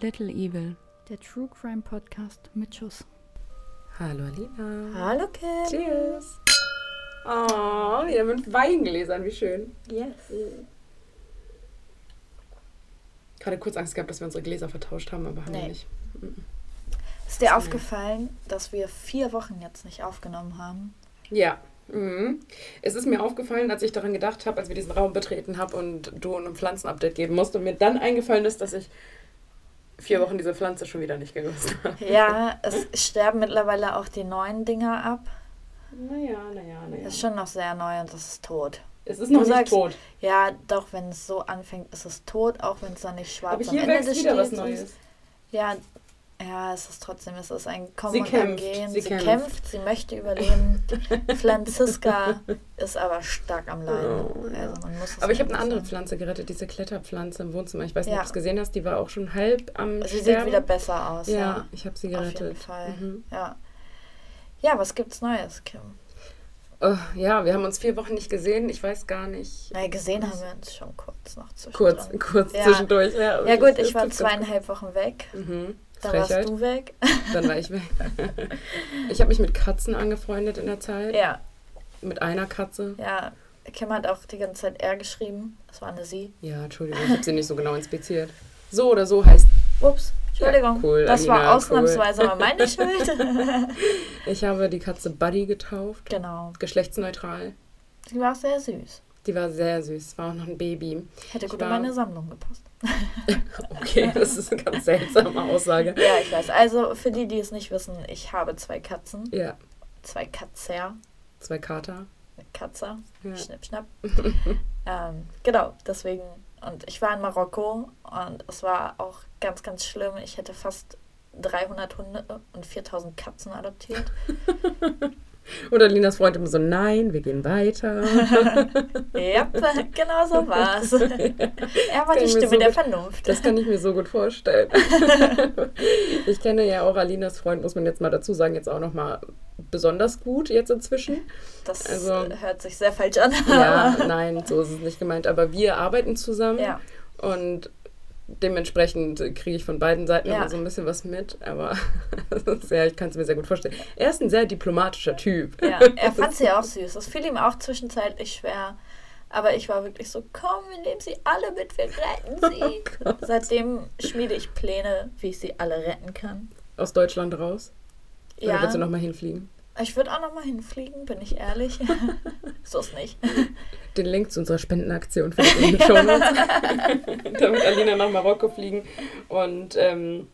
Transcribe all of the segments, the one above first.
Little Evil. Der True Crime Podcast mit Schuss. Hallo Alina. Hallo Kim. Cheers. Oh, wieder mit Weingläsern, wie schön. Yes. Gerade kurz Angst gehabt, dass wir unsere Gläser vertauscht haben, aber haben Nee. wir nicht. Ist dir aufgefallen, dass wir vier Wochen jetzt nicht aufgenommen haben? Ja. Mhm. Es ist mir aufgefallen, als ich daran gedacht habe, als wir diesen Raum betreten haben und du ein Pflanzenupdate geben musst und mir dann eingefallen ist, dass ich vier Wochen diese Pflanze schon wieder nicht genutzt habe. Ja, es sterben mittlerweile auch die neuen Dinger ab. Naja, naja, naja. Das ist schon noch sehr neu und das ist tot. Es ist noch Du nicht sagst- tot. Ja, doch, wenn es so anfängt, ist es tot, auch wenn es dann nicht schwarz Aber am hier Ende wächst des wieder was Neues. ist. Ja, ja, es ist trotzdem, es ist ein Kommen Sie und kämpft, Gehen. sie Sie, kämpft. kämpft. sie möchte überleben. Franziska ist aber stark am Leiden. Oh, also man muss es Aber ich habe eine andere. Pflanze gerettet, diese Kletterpflanze im Wohnzimmer. Ich weiß nicht, Ja. ob du es gesehen hast, die war auch schon halb am Sie Sterben. sieht wieder besser aus. Ja, Ja, ich habe sie auf gerettet. jeden Fall. Mhm. Ja. ja, was gibt's Neues, Kim? Oh, ja, wir haben uns vier Wochen nicht gesehen. Ich weiß gar nicht. Na, gesehen haben wir uns schon kurz noch zwischendrin. Kurz, kurz Ja. zwischendurch. Ja, Ja gut, ich war zweieinhalb Wochen weg. Mhm. Da Frechheit. warst du weg. Dann war ich weg. ich habe mich mit Katzen angefreundet in der Zeit. ja, Mit einer Katze. ja. Kim hat auch die ganze Zeit R geschrieben. Das war eine Sie. Ja, Entschuldigung, ich habe sie nicht so genau inspiziert. So oder so heißt, Ups, Entschuldigung. Ja, cool, das Alina, war ausnahmsweise mal meine Schuld. ich habe die Katze Buddy getauft. genau. Geschlechtsneutral. Sie war sehr süß. Die war sehr süß. War auch noch ein Baby. Hätte gut in war- meine Sammlung gepasst. Okay, das ist eine ganz seltsame Aussage. Ja, ich weiß. Also für die, die es nicht wissen, ich habe zwei Katzen. Ja, Zwei Katzer. zwei Kater. Eine Katze. Ja. Schnipp, schnapp. ähm, genau, deswegen. Und ich war in Marokko und es war auch ganz, ganz schlimm. Ich hätte fast 300 Hunde und 4000 Katzen adoptiert. Und Alinas Freund immer so, nein, wir gehen weiter. ja, genau so war's. Er war die Stimme so der gut- Vernunft. Das kann ich mir so gut vorstellen. ich kenne ja auch Alinas Freund, muss man jetzt mal dazu sagen, jetzt auch noch mal besonders gut jetzt inzwischen. Das also- hört sich sehr falsch an. Ja, nein, so ist es nicht gemeint. Aber wir arbeiten zusammen Ja. und dementsprechend kriege ich von beiden Seiten Ja. immer so ein bisschen was mit. Aber ja, ich kann es mir sehr gut vorstellen. Er ist ein sehr diplomatischer Typ. Ja, er fand sie auch süß. Das fiel ihm auch zwischenzeitlich schwer. Aber ich war wirklich so, komm, wir nehmen sie alle mit, wir retten sie. Oh Seitdem schmiede ich Pläne, wie ich sie alle retten kann. Aus Deutschland raus. Oder Ja, willst du noch mal hinfliegen? Ich würde auch noch mal hinfliegen, bin ich ehrlich. so ist nicht. Den Link zu unserer Spendenaktion für in den Show Notes. Damit Alina nach Marokko fliegen und ähm,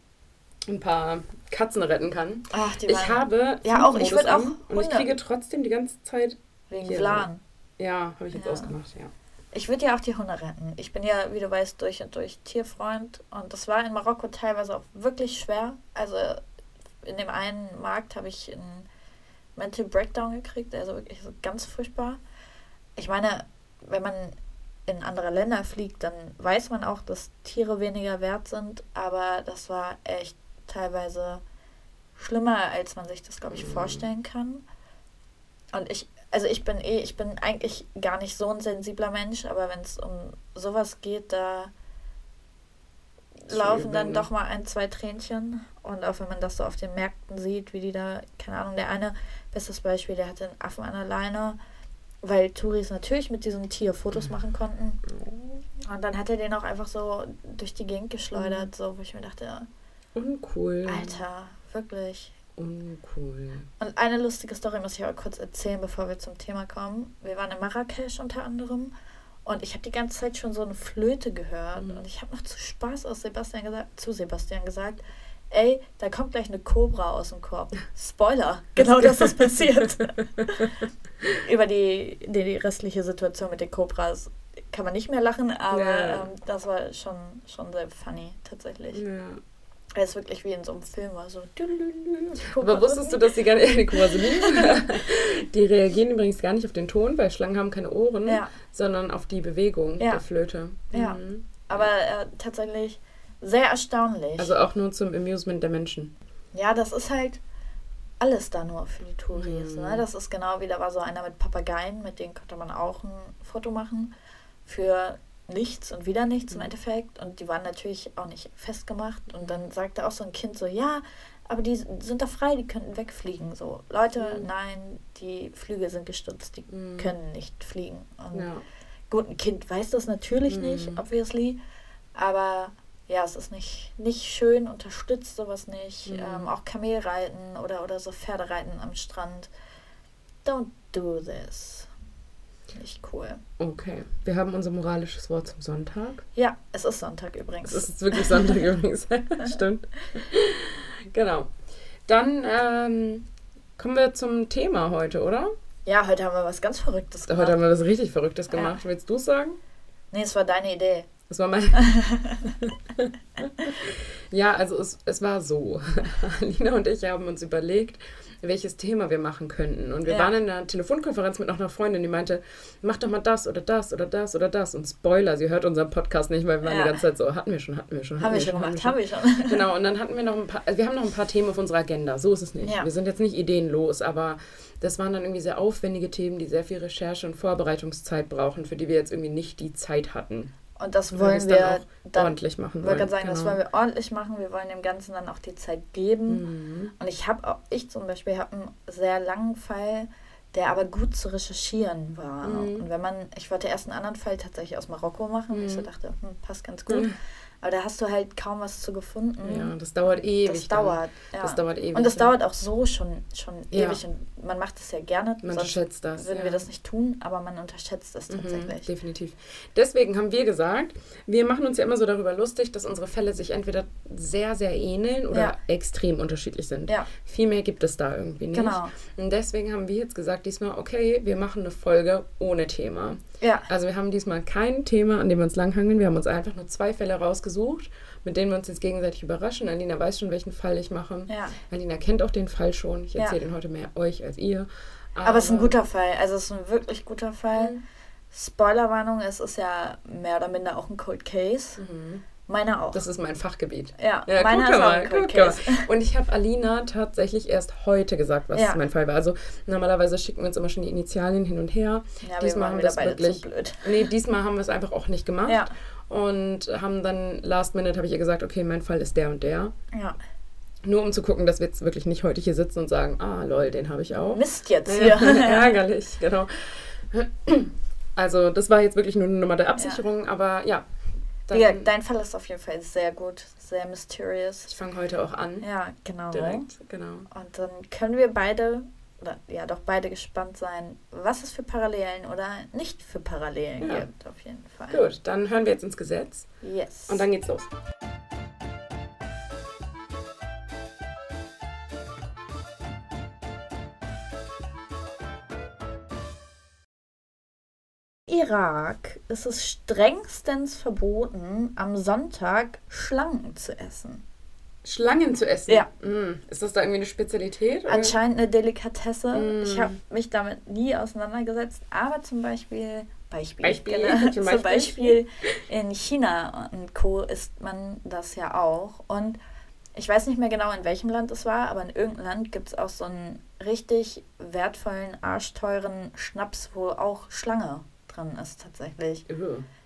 ein paar Katzen retten kann. Ach, die Ich habe Ja, auch, ich Flugmodus würd auch und ich kriege trotzdem die ganze Zeit. wegen Plan. Ja, habe ich jetzt Ja. ausgemacht, ja. Ich würde ja auch die Hunde retten. Ich bin ja, wie du weißt, durch und durch Tierfreund. Und das war in Marokko teilweise auch wirklich schwer. Also in dem einen Markt habe ich einen Mental Breakdown gekriegt. Also wirklich so ganz furchtbar. Ich meine, wenn man in andere Länder fliegt, dann weiß man auch, dass Tiere weniger wert sind. Aber das war echt teilweise schlimmer, als man sich das, glaube ich, Mhm. vorstellen kann. Und ich, also ich bin eh, ich bin eigentlich gar nicht so ein sensibler Mensch, aber wenn es um sowas geht, da laufen dann doch mal ein, zwei Tränchen. Und auch wenn man das so auf den Märkten sieht, wie die da, keine Ahnung, der eine, bestes Beispiel, der hatte einen Affen an der Leine, weil Touris natürlich mit diesem Tier Mhm. Fotos machen konnten. Und dann hat er den auch einfach so durch die Gegend geschleudert, so, wo ich mir dachte, Uncool. Alter, wirklich. Uncool. Und eine lustige Story muss ich aber kurz erzählen, bevor wir zum Thema kommen. Wir waren in Marrakesch unter anderem und ich habe die ganze Zeit schon so eine Flöte gehört Mhm. und ich habe noch zu Spaß aus Sebastian gesagt, zu Sebastian gesagt, ey, da kommt gleich eine Cobra aus dem Korb. Spoiler, genau das ist passiert. Über die, die, die restliche Situation mit den Cobras kann man nicht mehr lachen, aber Ja. ähm, das war schon, schon sehr funny tatsächlich. Ja. Weil es wirklich wie in so einem Film war, so. Aber wusstest du, dass die gar nicht, die sind? Die reagieren übrigens gar nicht auf den Ton, weil Schlangen haben keine Ohren, Ja. sondern auf die Bewegung der Flöte. Ja. Mhm. Aber äh, tatsächlich sehr erstaunlich. Also auch nur zum Amusement der Menschen. ja, das ist halt alles da nur für die Touris. Mhm. Ne? Das ist genau wie, da war so einer mit Papageien, mit denen konnte man auch ein Foto machen. Für nichts und wieder nichts im Endeffekt. Und die waren natürlich auch nicht festgemacht. Und dann sagte auch so ein Kind so, ja, aber die sind doch frei, die könnten wegfliegen. So, Leute, Mhm. nein, die Flüge sind gestützt, die Mhm. können nicht fliegen. Und Ja. gut, ein Kind weiß das natürlich nicht, Mhm. obviously. Aber ja, es ist nicht, nicht schön, unterstützt sowas nicht. Mhm. Ähm, auch Kamelreiten oder, oder so Pferdereiten am Strand. Don't do this. Nicht cool. Okay. Wir haben unser moralisches Wort zum Sonntag. Ja, es ist Sonntag übrigens. Es ist wirklich Sonntag übrigens. Stimmt. Genau. Dann ähm, kommen wir zum Thema heute, oder? ja, heute haben wir was ganz Verrücktes gemacht. Heute haben wir was richtig Verrücktes Ja. gemacht. Willst du es sagen? nee, es war deine Idee. Das war mein. ja, also es, es war so. Alina und ich haben uns überlegt, welches Thema wir machen könnten. Und wir Ja. waren in einer Telefonkonferenz mit noch einer Freundin, die meinte, mach doch mal das oder das oder das oder das. Und Spoiler, sie hört unseren Podcast nicht, weil wir waren Ja. die ganze Zeit so, hatten wir schon, hatten wir schon. Haben wir schon gemacht, haben wir schon. Genau, und dann hatten wir noch ein paar, also wir haben noch ein paar Themen auf unserer Agenda, so ist es nicht. Ja. Wir sind jetzt nicht ideenlos, aber das waren dann irgendwie sehr aufwendige Themen, die sehr viel Recherche und Vorbereitungszeit brauchen, für die wir jetzt irgendwie nicht die Zeit hatten. Und das wollen wir dann dann, ordentlich machen Ich wollte gerade sagen, das Genau. wollen wir ordentlich machen. Wir wollen dem Ganzen dann auch die Zeit geben. Mhm. Und ich habe auch, ich zum Beispiel habe einen sehr langen Fall, der aber gut zu recherchieren war. Mhm. Und wenn man, ich wollte erst einen anderen Fall tatsächlich aus Marokko machen, weil ich so Mhm. dachte, hm, passt ganz gut. Aber da hast du halt kaum was zu gefunden. Ja, das dauert ewig. das dauert. Ja. Das dauert ewig. Und das dauert auch so schon, schon Ja. ewig. Und man macht es ja gerne. Man unterschätzt das. würden wir das nicht tun, aber man unterschätzt das Mhm, tatsächlich. definitiv. Deswegen haben wir gesagt, wir machen uns ja immer so darüber lustig, dass unsere Fälle sich entweder sehr, sehr ähneln oder extrem unterschiedlich sind. Ja. Viel mehr gibt es da irgendwie nicht. Genau. Und deswegen haben wir jetzt gesagt, diesmal, okay, wir machen eine Folge ohne Thema. Ja, Also wir haben diesmal kein Thema, an dem wir uns langhangeln. Wir haben uns einfach nur zwei Fälle rausgesucht, mit denen wir uns jetzt gegenseitig überraschen. Alina weiß schon, welchen Fall ich mache. ja. Alina kennt auch den Fall schon. Ich Ja. erzähle den heute mehr euch als ihr. Aber es ist ein guter Fall. Also es ist ein wirklich guter Fall. Mhm. Spoilerwarnung, es ist ja mehr oder minder auch ein Cold Case. Mhm. Meiner auch. Das ist mein Fachgebiet. ja, Ja, meiner guck mal, guck mal. Und ich habe Alina tatsächlich erst heute gesagt, was Ja. mein Fall war. Also normalerweise schicken wir uns immer schon die Initialien hin und her. Ja, Diesmal haben wir das beide wirklich. blöd. Nee, diesmal haben wir es einfach auch nicht gemacht. Ja, Und haben dann last minute habe ich ihr gesagt, okay, mein Fall ist der und der. ja. Nur um zu gucken, dass wir jetzt wirklich nicht heute hier sitzen und sagen, ah lol, den habe ich auch. Mist jetzt Ja, hier. ärgerlich, genau. Also das war jetzt wirklich nur eine Nummer der Absicherung, aber ja. Digga, dein Fall ist auf jeden Fall sehr gut, sehr mysterious. ich fange heute auch an. Ja, genau. Direkt, genau. Und dann können wir beide, oder ja doch beide gespannt sein, was es für Parallelen oder nicht für Parallelen Ja. gibt, auf jeden Fall. Gut, dann hören wir jetzt ins Gesetz Yes. und dann geht's los. Irak ist es strengstens verboten, am Sonntag Schlangen zu essen. Schlangen zu essen. Ja. Mm. Ist das da irgendwie eine Spezialität? oder? Anscheinend eine Delikatesse. Mm. Ich habe mich damit nie auseinandergesetzt, aber zum Beispiel, Beispiel, Beispiel, genau, zum zum Beispiel. Beispiel in China und Co. isst man das ja auch. Und ich weiß nicht mehr genau, in welchem Land es war, aber in irgendeinem Land gibt es auch so einen richtig wertvollen, arschteuren Schnaps, wo auch Schlange drin ist tatsächlich.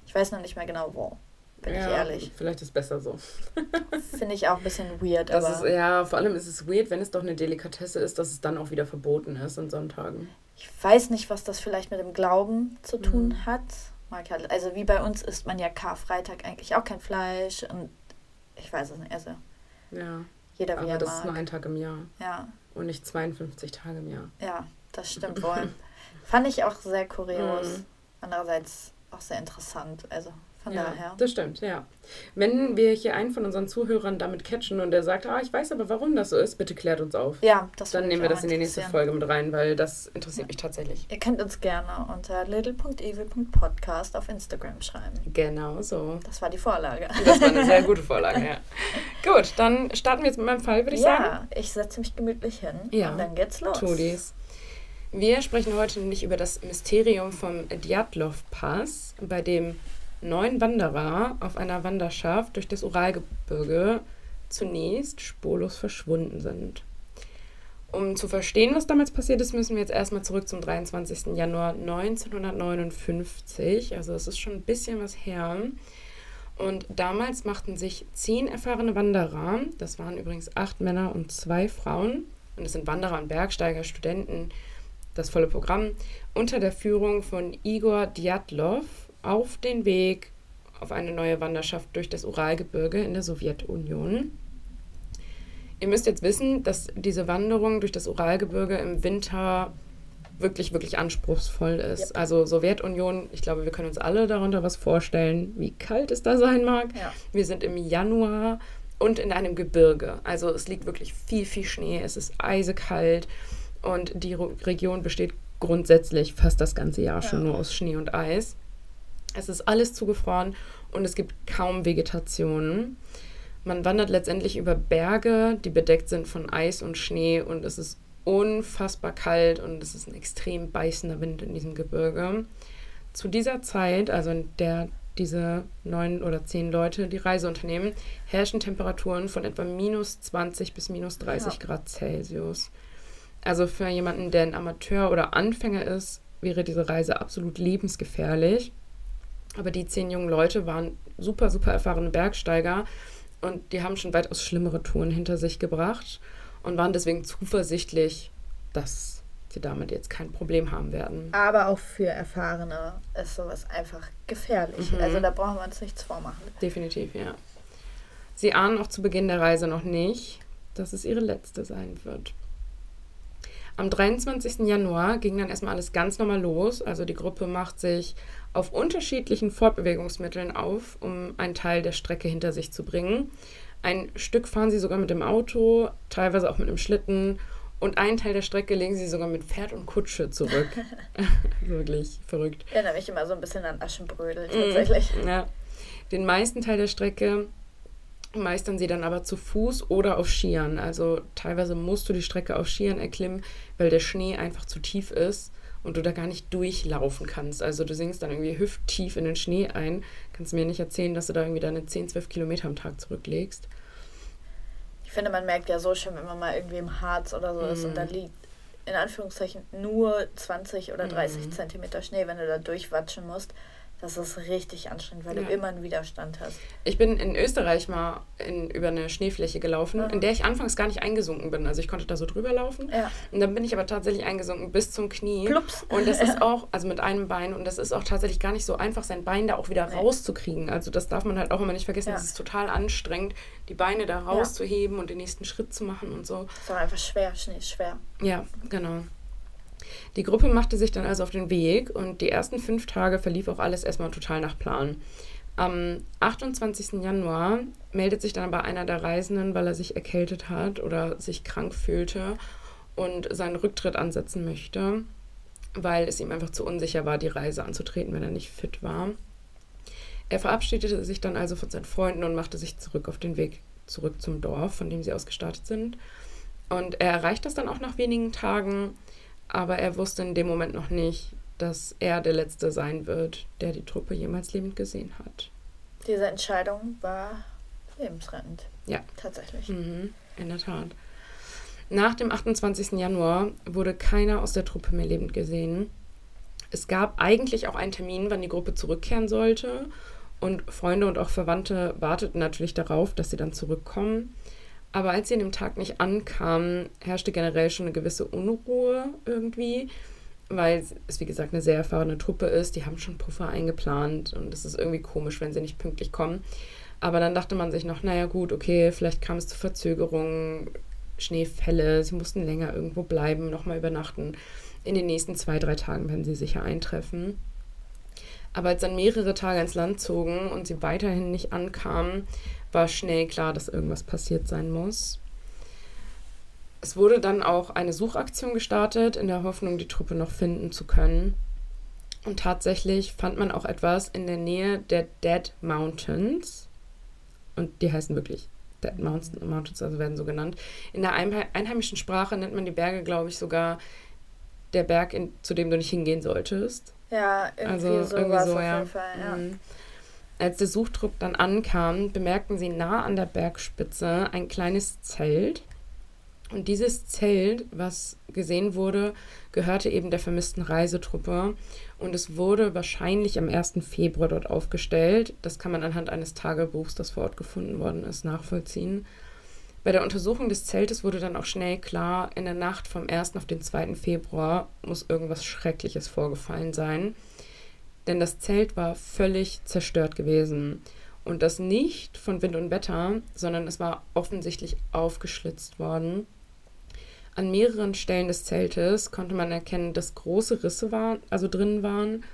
Ich weiß noch nicht mehr genau wo, bin ich ja, ehrlich. Vielleicht ist es besser so. Finde ich auch ein bisschen weird, Das aber ist, ja, vor allem ist es weird, wenn es doch eine Delikatesse ist, dass es dann auch wieder verboten ist an Sonntagen. Ich weiß nicht, was das vielleicht mit dem Glauben zu tun Mhm. hat. Mag halt, also wie bei uns isst man ja Karfreitag eigentlich auch kein Fleisch und ich weiß es nicht. Also Ja, jeder wie aber er das ist nur mag. ein Tag im Jahr Ja, und nicht 52 Tage im Jahr. ja, das stimmt wohl. Fand ich auch sehr kurios. Mhm. Andererseits auch sehr interessant. Also von ja, daher. das stimmt, ja. Wenn wir hier einen von unseren Zuhörern damit catchen und der sagt, ah, ich weiß aber, warum das so ist, bitte klärt uns auf. Ja, das Dann nehmen wir das in die nächste. Folge mit rein, weil das interessiert mich tatsächlich. Ihr könnt uns gerne unter little.evil.podcast auf Instagram schreiben. Genau so. Das war die Vorlage. Das war eine sehr gute Vorlage, ja. Gut, dann starten wir jetzt mit meinem Fall, würde ich sagen. Ja, ich setze mich gemütlich hin Ja, und dann geht's los. Tu dies. Wir sprechen heute nämlich über das Mysterium vom Djatlov-Pass, bei dem neun Wanderer auf einer Wanderschaft durch das Uralgebirge zunächst spurlos verschwunden sind. Um zu verstehen, was damals passiert ist, müssen wir jetzt erstmal zurück zum 23. Januar 1959. Also es ist schon ein bisschen was her. Und damals machten sich zehn erfahrene Wanderer, das waren übrigens acht Männer und zwei Frauen, und es sind Wanderer und Bergsteiger, Studenten, das volle Programm, unter der Führung von Igor Djatlov auf den Weg auf eine neue Wanderschaft durch das Uralgebirge in der Sowjetunion. Ihr müsst jetzt wissen, dass diese Wanderung durch das Uralgebirge im Winter wirklich, wirklich anspruchsvoll ist. Yep. Also Sowjetunion, ich glaube, wir können uns alle darunter was vorstellen, wie kalt es da sein mag. Ja. Wir sind im Januar und in einem Gebirge. Also es liegt wirklich viel, viel Schnee, es ist eisekalt und die Region besteht grundsätzlich fast das ganze Jahr ja. schon nur aus Schnee und Eis. Es ist alles zugefroren und es gibt kaum Vegetation. Man wandert letztendlich über Berge, die bedeckt sind von Eis und Schnee und es ist unfassbar kalt und es ist ein extrem beißender Wind in diesem Gebirge. Zu dieser Zeit, also in der diese neun oder zehn Leute die Reise unternehmen, herrschen Temperaturen von etwa minus 20 bis minus 30 ja. Grad Celsius. Also für jemanden, der ein Amateur oder Anfänger ist, wäre diese Reise absolut lebensgefährlich. Aber die zehn jungen Leute waren super, super erfahrene Bergsteiger und die haben schon weitaus schlimmere Touren hinter sich gebracht und waren deswegen zuversichtlich, dass sie damit jetzt kein Problem haben werden. Aber auch für Erfahrene ist sowas einfach gefährlich. Mhm. Also da brauchen wir uns nichts vormachen. Definitiv, ja. Sie ahnen auch zu Beginn der Reise noch nicht, dass es ihre letzte sein wird. Am 23. Januar ging dann erstmal alles ganz normal los. Also die Gruppe macht sich auf unterschiedlichen Fortbewegungsmitteln auf, um einen Teil der Strecke hinter sich zu bringen. Ein Stück fahren sie sogar mit dem Auto, teilweise auch mit einem Schlitten und einen Teil der Strecke legen sie sogar mit Pferd und Kutsche zurück. Wirklich verrückt. Ich erinnere mich immer so ein bisschen an Aschenbrödel mm, tatsächlich. ja. Den meisten Teil der Strecke meistern sie dann aber zu Fuß oder auf Skiern. Also teilweise musst du die Strecke auf Skiern erklimmen, weil der Schnee einfach zu tief ist und du da gar nicht durchlaufen kannst. Also du sinkst dann irgendwie hüfttief in den Schnee ein. Kannst mir nicht erzählen, dass du da irgendwie deine 10, 12 Kilometer am Tag zurücklegst. Ich finde, man merkt ja so schon, wenn man mal irgendwie im Harz oder so mm. ist und da mhm. liegt in Anführungszeichen nur 20 oder 30 mm. Zentimeter Schnee, wenn du da durchwatschen musst. Das ist richtig anstrengend, weil ja. du immer einen Widerstand hast. Ich bin in Österreich mal in, über eine Schneefläche gelaufen, ja. in der ich anfangs gar nicht eingesunken bin. Also ich konnte da so drüber laufen. Ja. Und dann bin ich aber tatsächlich eingesunken bis zum Knie. Plups. Und das ist auch, also mit einem Bein, und das ist auch tatsächlich gar nicht so einfach, sein Bein da auch wieder nee. rauszukriegen. Also das darf man halt auch immer nicht vergessen. Es ist total anstrengend, die Beine da rauszuheben und den nächsten Schritt zu machen und so. Das ist auch einfach schwer, Schnee ist schwer. Ja, genau. Die Gruppe machte sich dann also auf den Weg und die ersten fünf Tage verlief auch alles erstmal total nach Plan. Am 28. Januar meldet sich dann aber einer der Reisenden, weil er sich erkältet hat oder sich krank fühlte und seinen Rücktritt ansetzen möchte, weil es ihm einfach zu unsicher war, die Reise anzutreten, wenn er nicht fit war. Er verabschiedete sich dann also von seinen Freunden und machte sich zurück auf den Weg zurück zum Dorf, von dem sie aus gestartet sind. Und er erreicht das dann auch nach wenigen Tagen aber er wusste in dem Moment noch nicht, dass er der Letzte sein wird, der die Truppe jemals lebend gesehen hat. Diese Entscheidung war lebensrettend. Ja. Tatsächlich. Mhm, in der Tat. Nach dem 28. Januar wurde keiner aus der Truppe mehr lebend gesehen. Es gab eigentlich auch einen Termin, wann die Gruppe zurückkehren sollte. Und Freunde und auch Verwandte warteten natürlich darauf, dass sie dann zurückkommen. Aber als sie an dem Tag nicht ankamen, herrschte generell schon eine gewisse Unruhe irgendwie, weil es, wie gesagt, eine sehr erfahrene Truppe ist. Die haben schon Puffer eingeplant und es ist irgendwie komisch, wenn sie nicht pünktlich kommen. Aber dann dachte man sich noch, naja gut, okay, vielleicht kam es zu Verzögerungen, Schneefälle, sie mussten länger irgendwo bleiben, nochmal übernachten. In den nächsten zwei, drei Tagen werden sie sicher eintreffen. Aber als dann mehrere Tage ins Land zogen und sie weiterhin nicht ankamen, war schnell klar, dass irgendwas passiert sein muss. Es wurde dann auch eine Suchaktion gestartet, in der Hoffnung, die Truppe noch finden zu können. Und tatsächlich fand man auch etwas in der Nähe der Dead Mountains. Und die heißen wirklich Dead Mountains, also werden so genannt. In der einheimischen Sprache nennt man die Berge, glaube ich, sogar der Berg, in, zu dem du nicht hingehen solltest. Ja, irgendwie also, so irgendwie so, auf ja. jeden Fall, ja. Als der Suchtrupp dann ankam, bemerkten sie nah an der Bergspitze ein kleines Zelt. Und dieses Zelt, was gesehen wurde, gehörte eben der vermissten Reisetruppe und es wurde wahrscheinlich am 1. Februar dort aufgestellt. Das kann man anhand eines Tagebuchs, das vor Ort gefunden worden ist, nachvollziehen. Bei der Untersuchung des Zeltes wurde dann auch schnell klar, in der Nacht vom 1. auf den 2. Februar muss irgendwas Schreckliches vorgefallen sein. Denn das Zelt war völlig zerstört gewesen. Und das nicht von Wind und Wetter, sondern es war offensichtlich aufgeschlitzt worden. An mehreren Stellen des Zeltes konnte man erkennen, dass große Risse waren, also drin waren.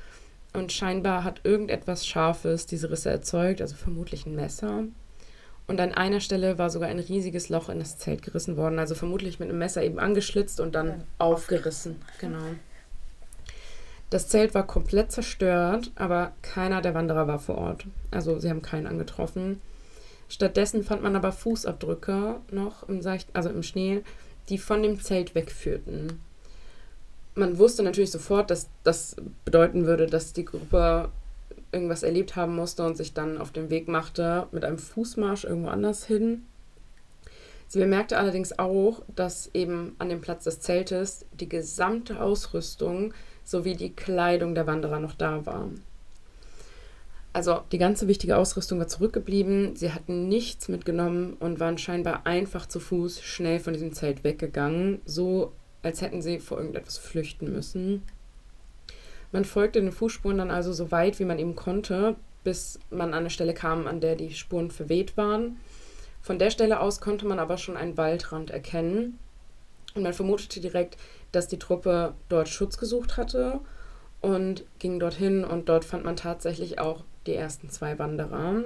Und scheinbar hat irgendetwas Scharfes diese Risse erzeugt, also vermutlich ein Messer. Und an einer Stelle war sogar ein riesiges Loch in das Zelt gerissen worden, also vermutlich mit einem Messer eben angeschlitzt und dann aufgerissen. Genau. Das Zelt war komplett zerstört, aber keiner der Wanderer war vor Ort. Also sie haben keinen angetroffen. Stattdessen fand man aber Fußabdrücke noch im, Seicht also im Schnee, die von dem Zelt wegführten. Man wusste natürlich sofort, dass das bedeuten würde, dass die Gruppe irgendwas erlebt haben musste und sich dann auf den Weg machte mit einem Fußmarsch irgendwo anders hin. Sie bemerkte allerdings auch, dass eben an dem Platz des Zeltes die gesamte Ausrüstung sowie die Kleidung der Wanderer noch da war. Also die ganze wichtige Ausrüstung war zurückgeblieben, sie hatten nichts mitgenommen und waren scheinbar einfach zu Fuß schnell von diesem Zelt weggegangen, so als hätten sie vor irgendetwas flüchten müssen. Man folgte den Fußspuren dann also so weit, wie man eben konnte, bis man an eine Stelle kam, an der die Spuren verweht waren. Von der Stelle aus konnte man aber schon einen Waldrand erkennen und man vermutete direkt, dass die Truppe dort Schutz gesucht hatte und ging dorthin und dort fand man tatsächlich auch die ersten zwei Wanderer.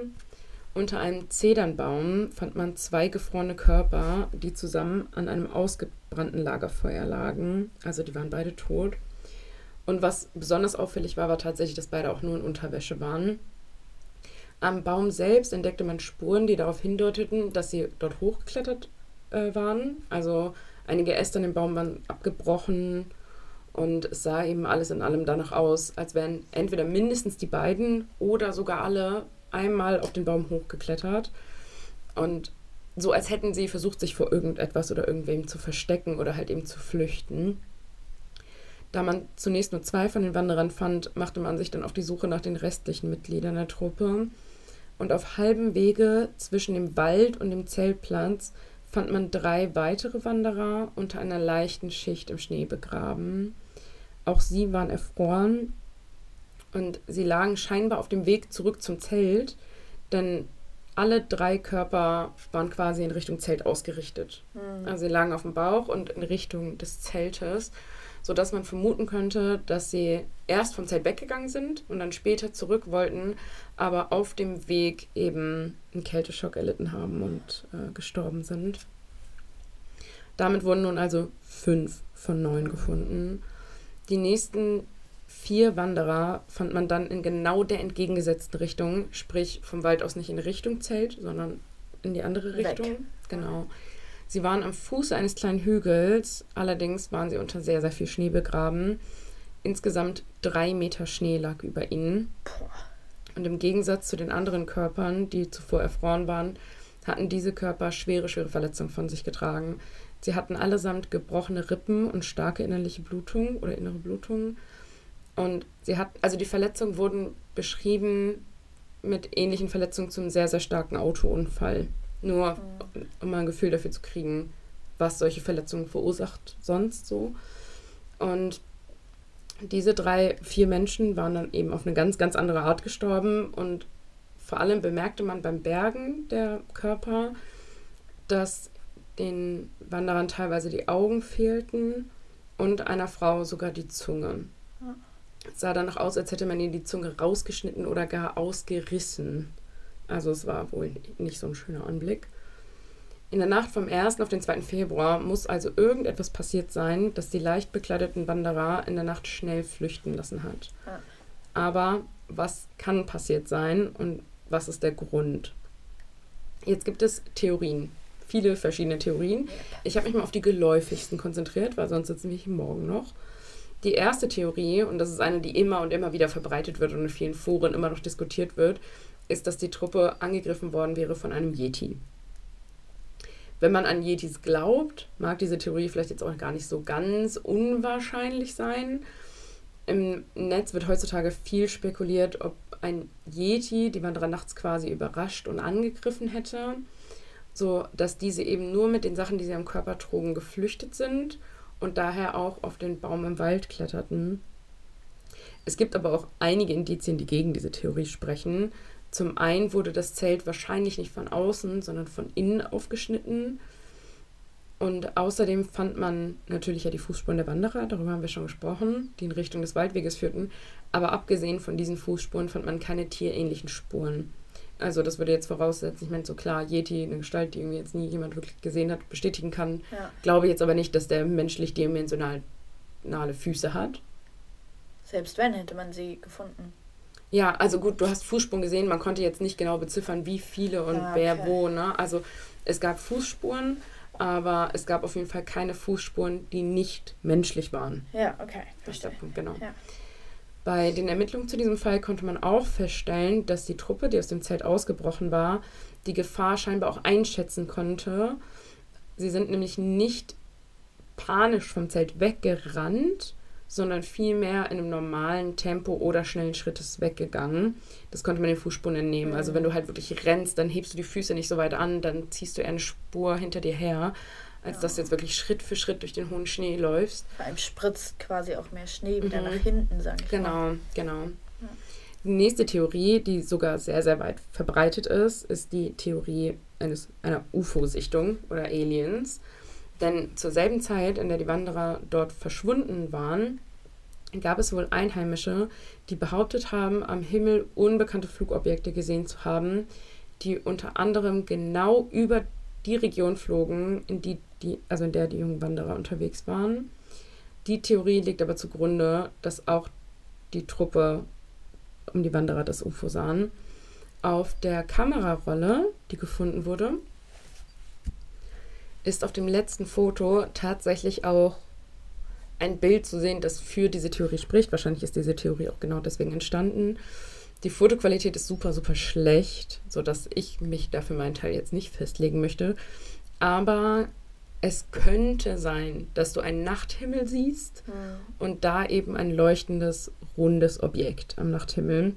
Unter einem Zedernbaum fand man zwei gefrorene Körper, die zusammen an einem ausgebrannten Lagerfeuer lagen. Also die waren beide tot. Und was besonders auffällig war, war tatsächlich, dass beide auch nur in Unterwäsche waren. Am Baum selbst entdeckte man Spuren, die darauf hindeuteten, dass sie dort hochgeklettert äh, waren. Also einige Äste an dem Baum waren abgebrochen und es sah eben alles in allem danach aus, als wären entweder mindestens die beiden oder sogar alle einmal auf den Baum hochgeklettert. Und so als hätten sie versucht, sich vor irgendetwas oder irgendwem zu verstecken oder halt eben zu flüchten. Da man zunächst nur zwei von den Wanderern fand, machte man sich dann auf die Suche nach den restlichen Mitgliedern der Truppe. Und auf halbem Wege zwischen dem Wald und dem Zeltplatz fand man drei weitere Wanderer unter einer leichten Schicht im Schnee begraben. Auch sie waren erfroren und sie lagen scheinbar auf dem Weg zurück zum Zelt, denn alle drei Körper waren quasi in Richtung Zelt ausgerichtet. Mhm. Also sie lagen auf dem Bauch und in Richtung des Zeltes, sodass man vermuten könnte, dass sie erst vom Zelt weggegangen sind und dann später zurück wollten, aber auf dem Weg eben einen Kälteschock erlitten haben und äh, gestorben sind. Damit wurden nun also fünf von neun gefunden. Die nächsten vier Wanderer fand man dann in genau der entgegengesetzten Richtung, sprich vom Wald aus nicht in Richtung Zelt, sondern in die andere Richtung. Weg. Genau. Sie waren am Fuße eines kleinen Hügels, allerdings waren sie unter sehr, sehr viel Schnee begraben. Insgesamt drei Meter Schnee lag über ihnen. Und im Gegensatz zu den anderen Körpern, die zuvor erfroren waren, hatten diese Körper schwere, schwere Verletzungen von sich getragen. Sie hatten allesamt gebrochene Rippen und starke innerliche Blutung oder innere Blutungen. Und sie hat, also die Verletzungen wurden beschrieben mit ähnlichen Verletzungen zum sehr, sehr starken Autounfall. Nur mhm. um mal ein Gefühl dafür zu kriegen, was solche Verletzungen verursacht sonst so. Und diese drei, vier Menschen waren dann eben auf eine ganz, ganz andere Art gestorben. Und vor allem bemerkte man beim Bergen der Körper, dass den Wanderern teilweise die Augen fehlten und einer Frau sogar die Zunge. Es sah danach aus, als hätte man ihr die Zunge rausgeschnitten oder gar ausgerissen. Also es war wohl nicht so ein schöner Anblick. In der Nacht vom 1. auf den 2. Februar muss also irgendetwas passiert sein, das die leicht bekleideten Wanderer in der Nacht schnell flüchten lassen hat. Aber was kann passiert sein und was ist der Grund? Jetzt gibt es Theorien viele verschiedene Theorien. Ich habe mich mal auf die geläufigsten konzentriert, weil sonst sitzen wir hier morgen noch. Die erste Theorie, und das ist eine, die immer und immer wieder verbreitet wird und in vielen Foren immer noch diskutiert wird, ist, dass die Truppe angegriffen worden wäre von einem Yeti. wenn man an Yetis glaubt, mag diese Theorie vielleicht jetzt auch gar nicht so ganz unwahrscheinlich sein. Im Netz wird heutzutage viel spekuliert, ob ein Yeti die Wanderer nachts quasi überrascht und angegriffen hätte, so dass diese eben nur mit den Sachen, die sie am Körper trugen, geflüchtet sind und daher auch auf den Baum im Wald kletterten. Es gibt aber auch einige Indizien, die gegen diese Theorie sprechen. Zum einen wurde das Zelt wahrscheinlich nicht von außen, sondern von innen aufgeschnitten. Und außerdem fand man natürlich ja die Fußspuren der Wanderer, darüber haben wir schon gesprochen, die in Richtung des Waldweges führten. Aber abgesehen von diesen Fußspuren fand man keine tierähnlichen Spuren. Also das würde jetzt voraussetzen, ich meine, so klar, Yeti, eine Gestalt, die irgendwie jetzt nie jemand wirklich gesehen hat, bestätigen kann. Ja. Glaube jetzt aber nicht, dass der menschlich dimensionale Füße hat. Selbst wenn, hätte man sie gefunden. Ja, also gut, du hast Fußspuren gesehen, man konnte jetzt nicht genau beziffern, wie viele und ah, okay. wer wo, ne? Also es gab Fußspuren, aber es gab auf jeden Fall keine Fußspuren, die nicht menschlich waren. Ja, okay. Verstehe. Genau. Ja. Bei den Ermittlungen zu diesem Fall konnte man auch feststellen, dass die Truppe, die aus dem Zelt ausgebrochen war, die Gefahr scheinbar auch einschätzen konnte. Sie sind nämlich nicht panisch vom Zelt weggerannt, sondern vielmehr in einem normalen Tempo oder schnellen Schrittes weggegangen. Das konnte man den Fußspuren entnehmen. Mhm. Also wenn du halt wirklich rennst, dann hebst du die Füße nicht so weit an, dann ziehst du eher eine Spur hinter dir her, als ja. dass du jetzt wirklich Schritt für Schritt durch den hohen Schnee läufst. Allem spritzt quasi auch mehr Schnee wieder mhm. nach hinten, sag ich genau, mal. Genau, genau. Ja. Die nächste Theorie, die sogar sehr, sehr weit verbreitet ist, ist die Theorie eines, einer UFO-Sichtung oder Aliens. Denn zur selben Zeit, in der die Wanderer dort verschwunden waren, gab es wohl Einheimische, die behauptet haben, am Himmel unbekannte Flugobjekte gesehen zu haben, die unter anderem genau über die Region flogen, in die, die also in der die jungen Wanderer unterwegs waren. Die Theorie liegt aber zugrunde, dass auch die Truppe um die Wanderer das UFO sahen. Auf der Kamerarolle, die gefunden wurde, ist auf dem letzten Foto tatsächlich auch ein Bild zu sehen, das für diese Theorie spricht. Wahrscheinlich ist diese Theorie auch genau deswegen entstanden. Die Fotoqualität ist super, super schlecht, sodass ich mich dafür meinen Teil jetzt nicht festlegen möchte. Aber es könnte sein, dass du einen Nachthimmel siehst mhm. und da eben ein leuchtendes, rundes Objekt am Nachthimmel,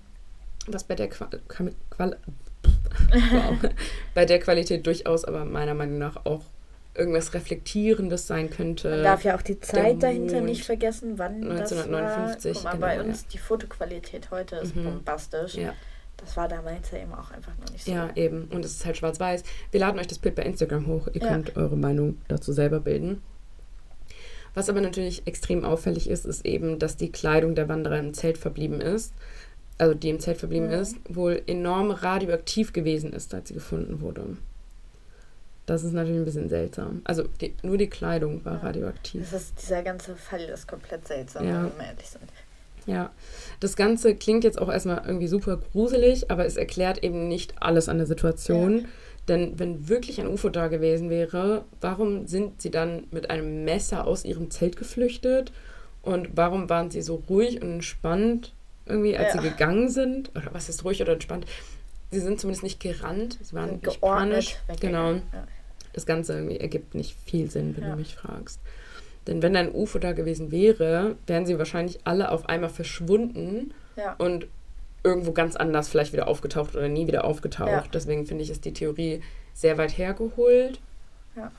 was bei der, Qua Qual wow. bei der Qualität durchaus aber meiner Meinung nach auch irgendwas Reflektierendes sein könnte. Man darf ja auch die Zeit dahinter nicht vergessen, wann 1959. Das war. Guck mal, genau, bei uns ja. die Fotoqualität heute ist mhm. bombastisch. Ja. Das war damals ja eben auch einfach noch nicht so. Ja, eben. Und es ist halt schwarz-weiß. Wir laden euch das Bild bei Instagram hoch. Ihr ja. könnt eure Meinung dazu selber bilden. Was aber natürlich extrem auffällig ist, ist eben, dass die Kleidung der Wanderer im Zelt verblieben ist, also die im Zelt verblieben mhm. ist, wohl enorm radioaktiv gewesen ist, als sie gefunden wurde. Das ist natürlich ein bisschen seltsam. Also die, nur die Kleidung war ja. radioaktiv. Das ist, dieser ganze Fall ist komplett seltsam, ja. wenn wir ehrlich sind. Ja, das Ganze klingt jetzt auch erstmal irgendwie super gruselig, aber es erklärt eben nicht alles an der Situation. Ja. Denn wenn wirklich ein UFO da gewesen wäre, warum sind sie dann mit einem Messer aus ihrem Zelt geflüchtet? Und warum waren sie so ruhig und entspannt irgendwie, als ja. sie gegangen sind? Oder was ist ruhig oder entspannt? Sie sind zumindest nicht gerannt, sie waren nicht panisch. Genau. Ja. Das Ganze ergibt nicht viel Sinn, wenn ja. du mich fragst. Denn wenn ein UFO da gewesen wäre, wären sie wahrscheinlich alle auf einmal verschwunden ja. und irgendwo ganz anders vielleicht wieder aufgetaucht oder nie wieder aufgetaucht. Deswegen finde ich, ist die Theorie sehr weit hergeholt. Ja.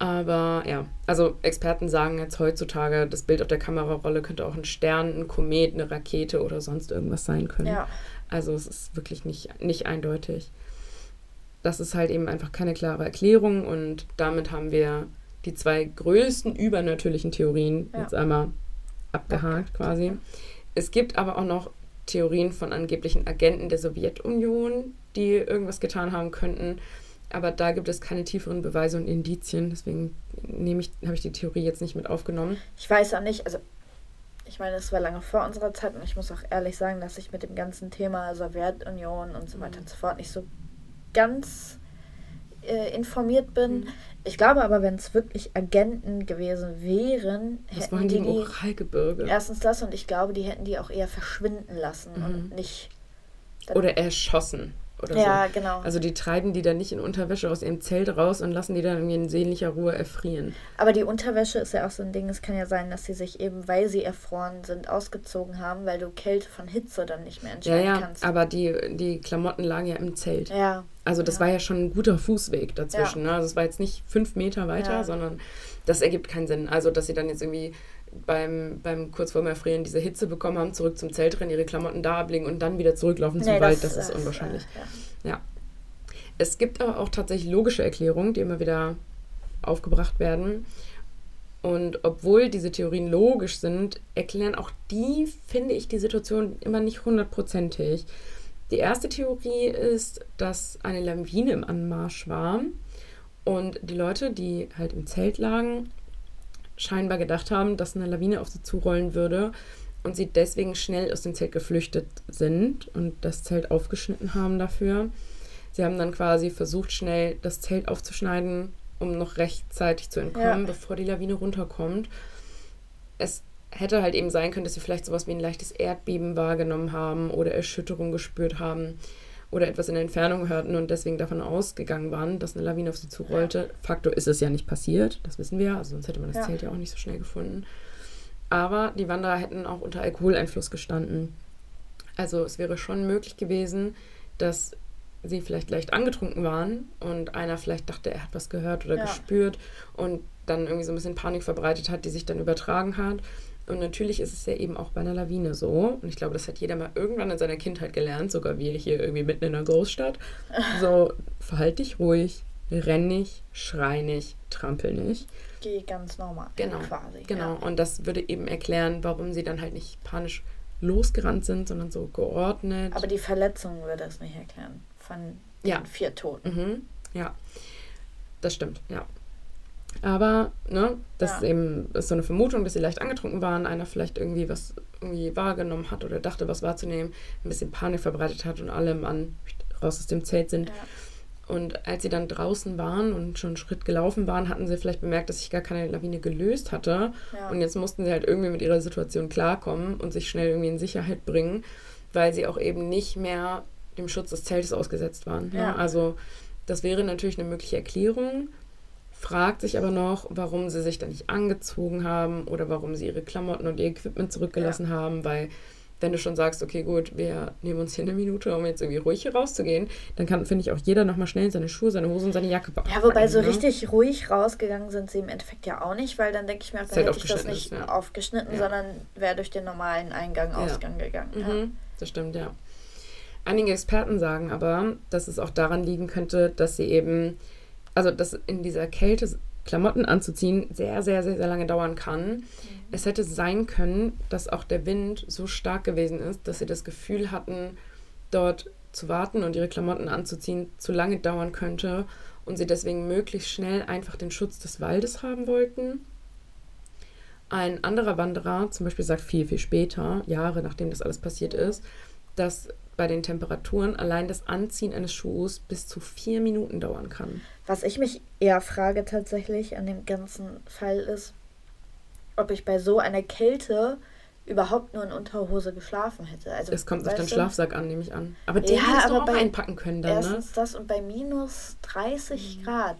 Aber ja, also Experten sagen jetzt heutzutage, das Bild auf der Kamerarolle könnte auch ein Stern, ein Komet, eine Rakete oder sonst irgendwas sein können. Ja. Also es ist wirklich nicht, nicht eindeutig. Das ist halt eben einfach keine klare Erklärung und damit haben wir die zwei größten übernatürlichen Theorien ja. jetzt einmal abgehakt quasi. Es gibt aber auch noch Theorien von angeblichen Agenten der Sowjetunion, die irgendwas getan haben könnten. Aber da gibt es keine tieferen Beweise und Indizien. Deswegen nehme ich, habe ich die Theorie jetzt nicht mit aufgenommen. Ich weiß auch nicht, also ich meine, es war lange vor unserer Zeit und ich muss auch ehrlich sagen, dass ich mit dem ganzen Thema Sowjetunion und so weiter und so fort nicht so ganz äh, informiert bin. Mhm. Ich glaube aber, wenn es wirklich Agenten gewesen wären, das hätten die, die Uralgebirge. Erstens das und ich glaube, die hätten die auch eher verschwinden lassen mhm. und nicht. Oder erschossen. Oder Ja, so. genau. Also die treiben die dann nicht in Unterwäsche aus ihrem Zelt raus und lassen die dann irgendwie in sehnlicher Ruhe erfrieren. Aber die Unterwäsche ist ja auch so ein Ding. Es kann ja sein, dass sie sich eben, weil sie erfroren sind, ausgezogen haben, weil du Kälte von Hitze dann nicht mehr Ja, entscheiden ja, kannst. aber die, die Klamotten lagen ja im Zelt. ja, Also das Ja. war ja schon ein guter Fußweg dazwischen. Ne? Also es war jetzt nicht fünf Meter weiter, Ja. sondern das ergibt keinen Sinn. Also dass sie dann jetzt irgendwie beim, beim kurz vorm Erfrieren diese Hitze bekommen haben, zurück zum Zelt rennen, ihre Klamotten da ablegen und dann wieder zurücklaufen zum Nee, Wald, das, ist unwahrscheinlich. Äh, ja. Ja. Es gibt aber auch tatsächlich logische Erklärungen, die immer wieder aufgebracht werden. Und obwohl diese Theorien logisch sind, erklären auch die, finde ich, die Situation immer nicht hundertprozentig. Die erste Theorie ist, dass eine Lawine im Anmarsch war und die Leute, die halt im Zelt lagen, scheinbar gedacht haben, dass eine Lawine auf sie zurollen würde und sie deswegen schnell aus dem Zelt geflüchtet sind und das Zelt aufgeschnitten haben dafür. Sie haben dann quasi versucht, schnell das Zelt aufzuschneiden, um noch rechtzeitig zu entkommen, Ja. bevor die Lawine runterkommt. Es hätte halt eben sein können, dass sie vielleicht sowas wie ein leichtes Erdbeben wahrgenommen haben oder Erschütterung gespürt haben oder etwas in der Entfernung hörten und deswegen davon ausgegangen waren, dass eine Lawine auf sie zurollte. Faktor ist es ja nicht passiert, das wissen wir ja, also sonst hätte man das Ja. Zelt ja auch nicht so schnell gefunden. Aber die Wanderer hätten auch unter Alkoholeinfluss gestanden. Also es wäre schon möglich gewesen, dass sie vielleicht leicht angetrunken waren und einer vielleicht dachte, er hat was gehört oder Ja. gespürt und dann irgendwie so ein bisschen Panik verbreitet hat, die sich dann übertragen hat. Und natürlich ist es ja eben auch bei einer Lawine so. Und ich glaube, das hat jeder mal irgendwann in seiner Kindheit gelernt, sogar wir hier irgendwie mitten in der Großstadt. So, verhalt dich ruhig, renn nicht, schrei nicht, trampel nicht. Geh ganz normal. Genau, Quasi. Genau. Ja. Und das würde eben erklären, warum sie dann halt nicht panisch losgerannt sind, sondern so geordnet. Aber die Verletzungen würde es nicht erklären. Von Ja. vier Toten. Mhm. Ja, das stimmt, ja. Aber, ne, das Ja. ist eben ist so eine Vermutung, dass sie leicht angetrunken waren, einer vielleicht irgendwie was irgendwie wahrgenommen hat oder dachte, was wahrzunehmen, ein bisschen Panik verbreitet hat und alle Mann raus aus dem Zelt sind. Ja. Und als sie dann draußen waren und schon einen Schritt gelaufen waren, hatten sie vielleicht bemerkt, dass sich gar keine Lawine gelöst hatte. Ja. Und jetzt mussten sie halt irgendwie mit ihrer Situation klarkommen und sich schnell irgendwie in Sicherheit bringen, weil sie auch eben nicht mehr dem Schutz des Zeltes ausgesetzt waren. ne? Ja. Also das wäre natürlich eine mögliche Erklärung. Fragt sich aber noch, warum sie sich dann nicht angezogen haben oder warum sie ihre Klamotten und ihr Equipment zurückgelassen haben, weil wenn du schon sagst, okay, gut, wir nehmen uns hier eine Minute, um jetzt irgendwie ruhig hier rauszugehen, dann kann, finde ich, auch jeder nochmal schnell seine Schuhe, seine Hose und seine Jacke packen. Ja, wobei so ne? richtig ruhig rausgegangen sind sie im Endeffekt ja auch nicht, weil dann denke ich mir, dann halt hätte ich das nicht ja. aufgeschnitten, Ja. sondern wäre durch den normalen Eingang, Ja. Ausgang gegangen. Ja. Mhm, das stimmt, ja. Einige Experten sagen aber, dass es auch daran liegen könnte, dass sie eben, also dass in dieser Kälte Klamotten anzuziehen sehr, sehr, sehr, sehr lange dauern kann. Es hätte sein können, dass auch der Wind so stark gewesen ist, dass sie das Gefühl hatten, dort zu warten und ihre Klamotten anzuziehen zu lange dauern könnte und sie deswegen möglichst schnell einfach den Schutz des Waldes haben wollten. Ein anderer Wanderer zum Beispiel sagt viel, viel später, Jahre nachdem das alles passiert ist, dass bei den Temperaturen allein das Anziehen eines Schuhs bis zu vier Minuten dauern kann. Was ich mich eher frage tatsächlich an dem ganzen Fall ist, ob ich bei so einer Kälte überhaupt nur in Unterhose geschlafen hätte. Also, Es kommt auf du, Schlafsack an, nehme ich an. Aber den Ja, hättest du aber auch bei- einpacken können dann, ne? Erstens das und bei minus 30 Mhm. Grad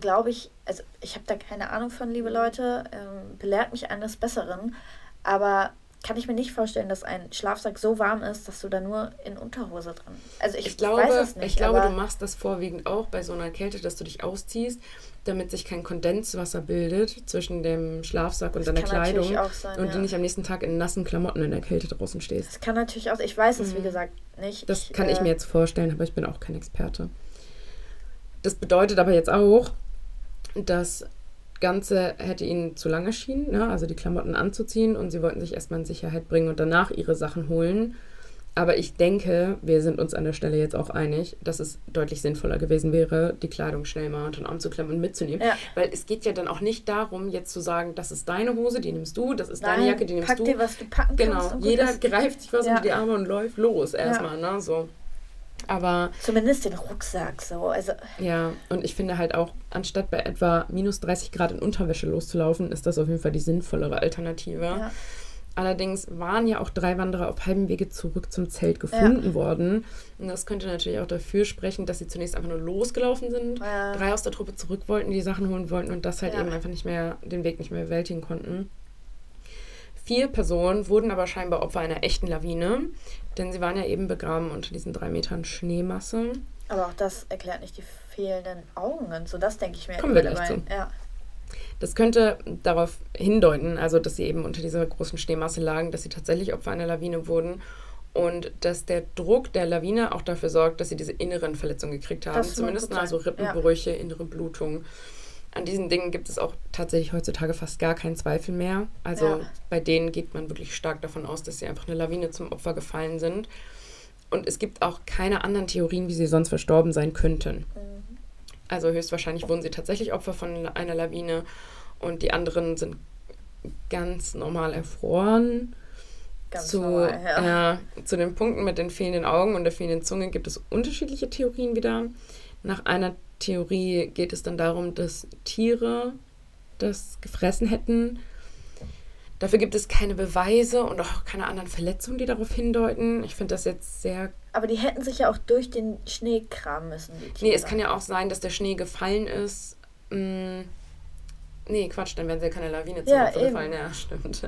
glaube ich, also ich habe da keine Ahnung von, liebe. Leute, ähm, belehrt mich eines Besseren, aber kann ich mir nicht vorstellen, dass ein Schlafsack so warm ist, dass du da nur in Unterhose drin. Also ich, Ich glaube, weiß es nicht. ich glaube du machst das vorwiegend auch bei so einer Kälte, dass du dich ausziehst, damit sich kein Kondenswasser bildet zwischen dem Schlafsack und Das deiner kann natürlich Kleidung auch sein, und ja. du nicht am nächsten Tag in nassen Klamotten in der Kälte draußen stehst. das kann natürlich auch. Ich weiß es wie Mhm. gesagt nicht. Das kann äh, ich mir jetzt vorstellen, aber ich bin auch kein Experte. Das bedeutet aber jetzt auch, das Ganze hätte ihnen zu lang erschienen, ne? also die Klamotten anzuziehen und sie wollten sich erstmal in Sicherheit bringen und danach ihre Sachen holen. Aber ich denke, wir sind uns an der Stelle jetzt auch einig, dass es deutlich sinnvoller gewesen wäre, die Kleidung schnell mal unter den Arm zu klemmen und mitzunehmen. Ja. Weil es geht ja dann auch nicht darum, jetzt zu sagen, das ist deine Hose, die nimmst du, das ist deine Nein, Jacke, die nimmst pack du. dir, was du packen Genau, kannst. gut jeder greift sich was Ja. unter die Arme und läuft los erstmal, ne? So. Aber Zumindest den Rucksack so. Also ja, und ich finde halt auch, anstatt bei etwa minus 30 Grad in Unterwäsche loszulaufen, ist das auf jeden Fall die sinnvollere Alternative. ja. Allerdings waren ja auch drei Wanderer auf halbem Wege zurück zum Zelt gefunden ja. worden. Und das könnte natürlich auch dafür sprechen, dass sie zunächst einfach nur losgelaufen sind, ja. drei aus der Truppe zurück wollten, die Sachen holen wollten und das halt eben einfach nicht mehr, den Weg nicht mehr bewältigen konnten. Vier Personen wurden aber scheinbar Opfer einer echten Lawine, denn sie waren ja eben begraben unter diesen drei Metern Schneemasse. Aber auch das erklärt nicht die fehlenden Augen und so, das denke ich mir. Kommen wir gleich zu. Ja. Das könnte darauf hindeuten, also dass sie eben unter dieser großen Schneemasse lagen, dass sie tatsächlich Opfer einer Lawine wurden und dass der Druck der Lawine auch dafür sorgt, dass sie diese inneren Verletzungen gekriegt haben, zumindest also Rippenbrüche, ja. innere Blutung. An diesen Dingen gibt es auch tatsächlich heutzutage fast gar keinen Zweifel mehr. Also ja. bei denen geht man wirklich stark davon aus, dass sie einfach eine Lawine zum Opfer gefallen sind. Und es gibt auch keine anderen Theorien, wie sie sonst verstorben sein könnten. Mhm. Also höchstwahrscheinlich wurden sie tatsächlich Opfer von einer Lawine und die anderen sind ganz normal erfroren. Ganz zu, normal, ja. Äh, zu den Punkten mit den fehlenden Augen und der fehlenden Zunge gibt es unterschiedliche Theorien wieder. Nach einer Theorie geht es dann darum, dass Tiere das gefressen hätten. Dafür gibt es keine Beweise und auch keine anderen Verletzungen, die darauf hindeuten. Ich finde das jetzt sehr aber die hätten sich ja auch durch den Schnee kramen müssen. Die nee, es kann ja auch sein, dass der Schnee gefallen ist. Hm, nee, Quatsch, dann wären sie ja keine Lawine zum ja, gefallen. Ja, stimmt.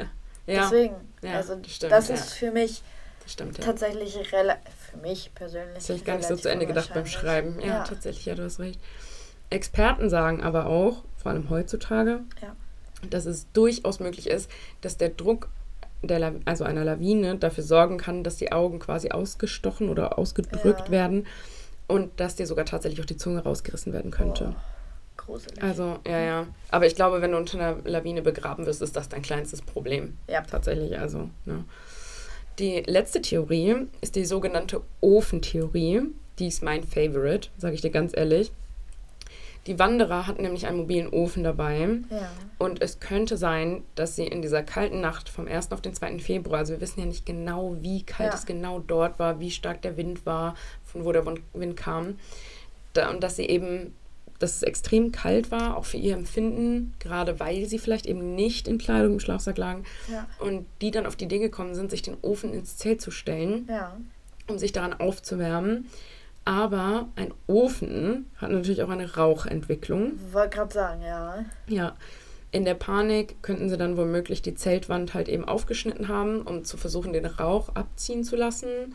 Ja. Deswegen, ja, also das, stimmt, das ist für mich stimmt, tatsächlich relativ, für mich persönlich. Das habe ich gar nicht so zu Ende gedacht beim Schreiben. Ja, ja, tatsächlich, ja, du hast recht. Experten sagen aber auch, vor allem heutzutage, dass es durchaus möglich ist, dass der Druck der, also einer Lawine dafür sorgen kann, dass die Augen quasi ausgestochen oder ausgedrückt ja. werden und dass dir sogar tatsächlich auch die Zunge rausgerissen werden könnte. Oh, gruselig. Also, ja, ja. Aber ich glaube, wenn du unter einer Lawine begraben wirst, ist das dein kleinstes Problem. Ja. Tatsächlich, also. Ne. Die letzte Theorie ist die sogenannte Ofentheorie. Die ist mein Favorite, sage ich dir ganz ehrlich. Die Wanderer hatten nämlich einen mobilen Ofen dabei. Ja. Und es könnte sein, dass sie in dieser kalten Nacht vom 1. auf den 2. Februar, also wir wissen ja nicht genau, wie kalt ja. es genau dort war, wie stark der Wind war, von wo der Wind kam. Da, und dass sie eben, dass es extrem kalt war, auch für ihr Empfinden, gerade weil sie vielleicht eben nicht in Kleidung im Schlafsack lagen. Ja. Und die dann auf die Idee gekommen sind, sich den Ofen ins Zelt zu stellen, um sich daran aufzuwärmen. Aber ein Ofen hat natürlich auch eine Rauchentwicklung. Wollte gerade sagen, ja. Ja. In der Panik könnten sie dann womöglich die Zeltwand halt eben aufgeschnitten haben, um zu versuchen, den Rauch abziehen zu lassen.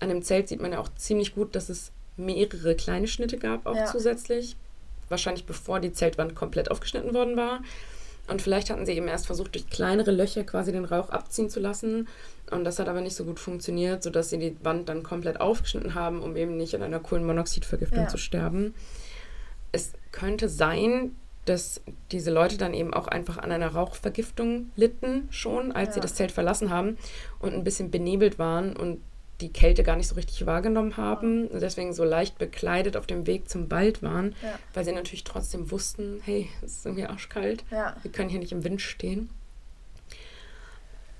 An dem Zelt sieht man ja auch ziemlich gut, dass es mehrere kleine Schnitte gab, auch ja. zusätzlich. Wahrscheinlich bevor die Zeltwand komplett aufgeschnitten worden war. Und vielleicht hatten sie eben erst versucht, durch kleinere Löcher quasi den Rauch abziehen zu lassen. Und das hat aber nicht so gut funktioniert, sodass sie die Wand dann komplett aufgeschnitten haben, um eben nicht an einer Kohlenmonoxidvergiftung ja. zu sterben. Es könnte sein, dass diese Leute dann eben auch einfach an einer Rauchvergiftung litten, schon als ja. sie das Zelt verlassen haben und ein bisschen benebelt waren und die Kälte gar nicht so richtig wahrgenommen haben und deswegen so leicht bekleidet auf dem Weg zum Wald waren, ja. weil sie natürlich trotzdem wussten, hey, es ist irgendwie arschkalt, ja. wir können hier nicht im Wind stehen.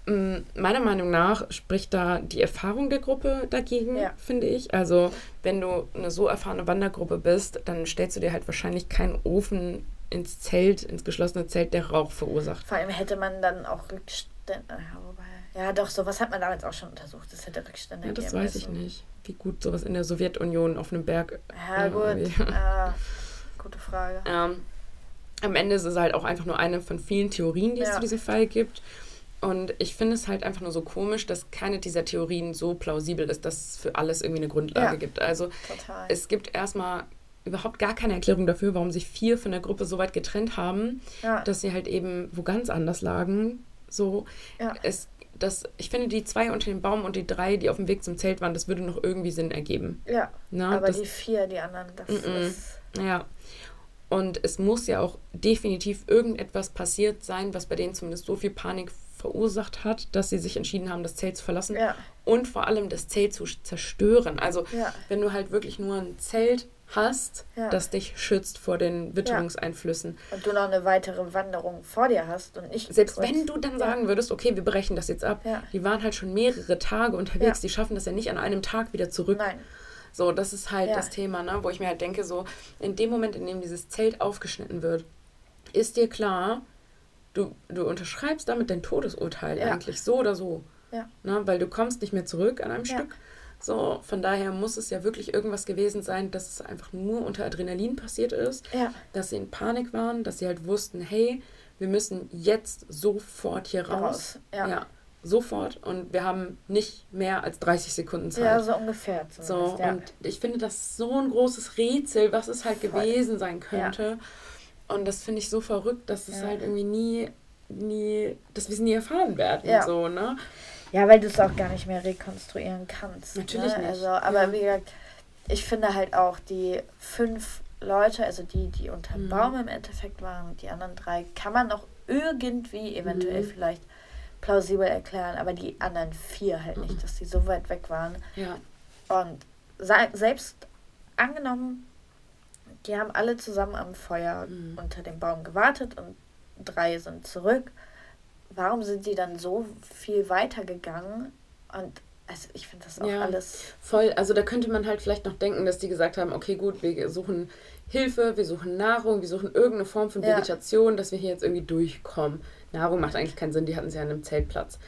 Mm, meiner Meinung nach spricht da die Erfahrung der Gruppe dagegen, ja. finde ich. Also, wenn du eine so erfahrene Wandergruppe bist, dann stellst du dir halt wahrscheinlich keinen Ofen ins Zelt, ins geschlossene Zelt, der Rauch verursacht. Vor allem hätte man dann auch Rückstände. Ja, doch, sowas hat man damals auch schon untersucht. Das hätte Rückstände ja, Das weiß ich nicht, wie gut sowas in der Sowjetunion auf einem Berg. Ja, gut. Ja, gute Frage. Ähm, am Ende ist es halt auch einfach nur eine von vielen Theorien, die es zu diesem Fall gibt. Und ich finde es halt einfach nur so komisch, dass keine dieser Theorien so plausibel ist, dass es für alles irgendwie eine Grundlage ja, gibt. Also total. es gibt erstmal überhaupt gar keine Erklärung dafür, warum sich vier von der Gruppe so weit getrennt haben, ja. dass sie halt eben wo ganz anders lagen. So, ja. es, das, ich finde, die zwei unter dem Baum und die drei, die auf dem Weg zum Zelt waren, das würde noch irgendwie Sinn ergeben. Ja. Na, aber das, die vier, die anderen, das mm -mm. ist. Ja. Und es muss ja auch definitiv irgendetwas passiert sein, was bei denen zumindest so viel Panik verursacht hat, dass sie sich entschieden haben, das Zelt zu verlassen ja. und vor allem das Zelt zu zerstören. Also ja. wenn du halt wirklich nur ein Zelt hast, ja. das dich schützt vor den Witterungseinflüssen. Und du noch eine weitere Wanderung vor dir hast und nicht. Selbst kurz. wenn du dann sagen würdest, okay, wir brechen das jetzt ab, die waren halt schon mehrere Tage unterwegs, die schaffen das ja nicht an einem Tag wieder zurück. Nein. So, das ist halt das Thema, ne? wo ich mir halt denke, so in dem Moment, in dem dieses Zelt aufgeschnitten wird, ist dir klar, du, du unterschreibst damit dein Todesurteil eigentlich so oder so. Ja. Ne? Weil du kommst nicht mehr zurück an einem ja. Stück. So, von daher muss es ja wirklich irgendwas gewesen sein, dass es einfach nur unter Adrenalin passiert ist, ja. dass sie in Panik waren, dass sie halt wussten, hey, wir müssen jetzt sofort hier raus. raus. Ja. ja. Sofort. Und wir haben nicht mehr als 30 Sekunden Zeit. Ja, so ungefähr. So, ja. und ich finde das so ein großes Rätsel, was es halt Voll. gewesen sein könnte. Und das finde ich so verrückt, dass es halt irgendwie nie, nie, dass wir es nie erfahren werden. So, ne? Ja, weil du es auch gar nicht mehr rekonstruieren kannst. Natürlich ne? nicht. Also, aber ja. wie gesagt, ich finde halt auch die fünf Leute, also die, die unter mhm. Baum im Endeffekt waren, die anderen drei, kann man noch irgendwie eventuell mhm. vielleicht plausibel erklären, aber die anderen vier halt nicht, mhm. dass die so weit weg waren. Ja. Und selbst angenommen, die haben alle zusammen am Feuer mhm. unter dem Baum gewartet und drei sind zurück warum sind die dann so viel weiter gegangen? Und also ich finde das auch ja, alles. Voll, also da könnte man halt vielleicht noch denken, dass die gesagt haben, okay, gut, wir suchen Hilfe, wir suchen Nahrung, wir suchen irgendeine Form von Vegetation, ja. dass wir hier jetzt irgendwie durchkommen. Nahrung macht eigentlich keinen Sinn, die hatten sie ja an einem Zeltplatz.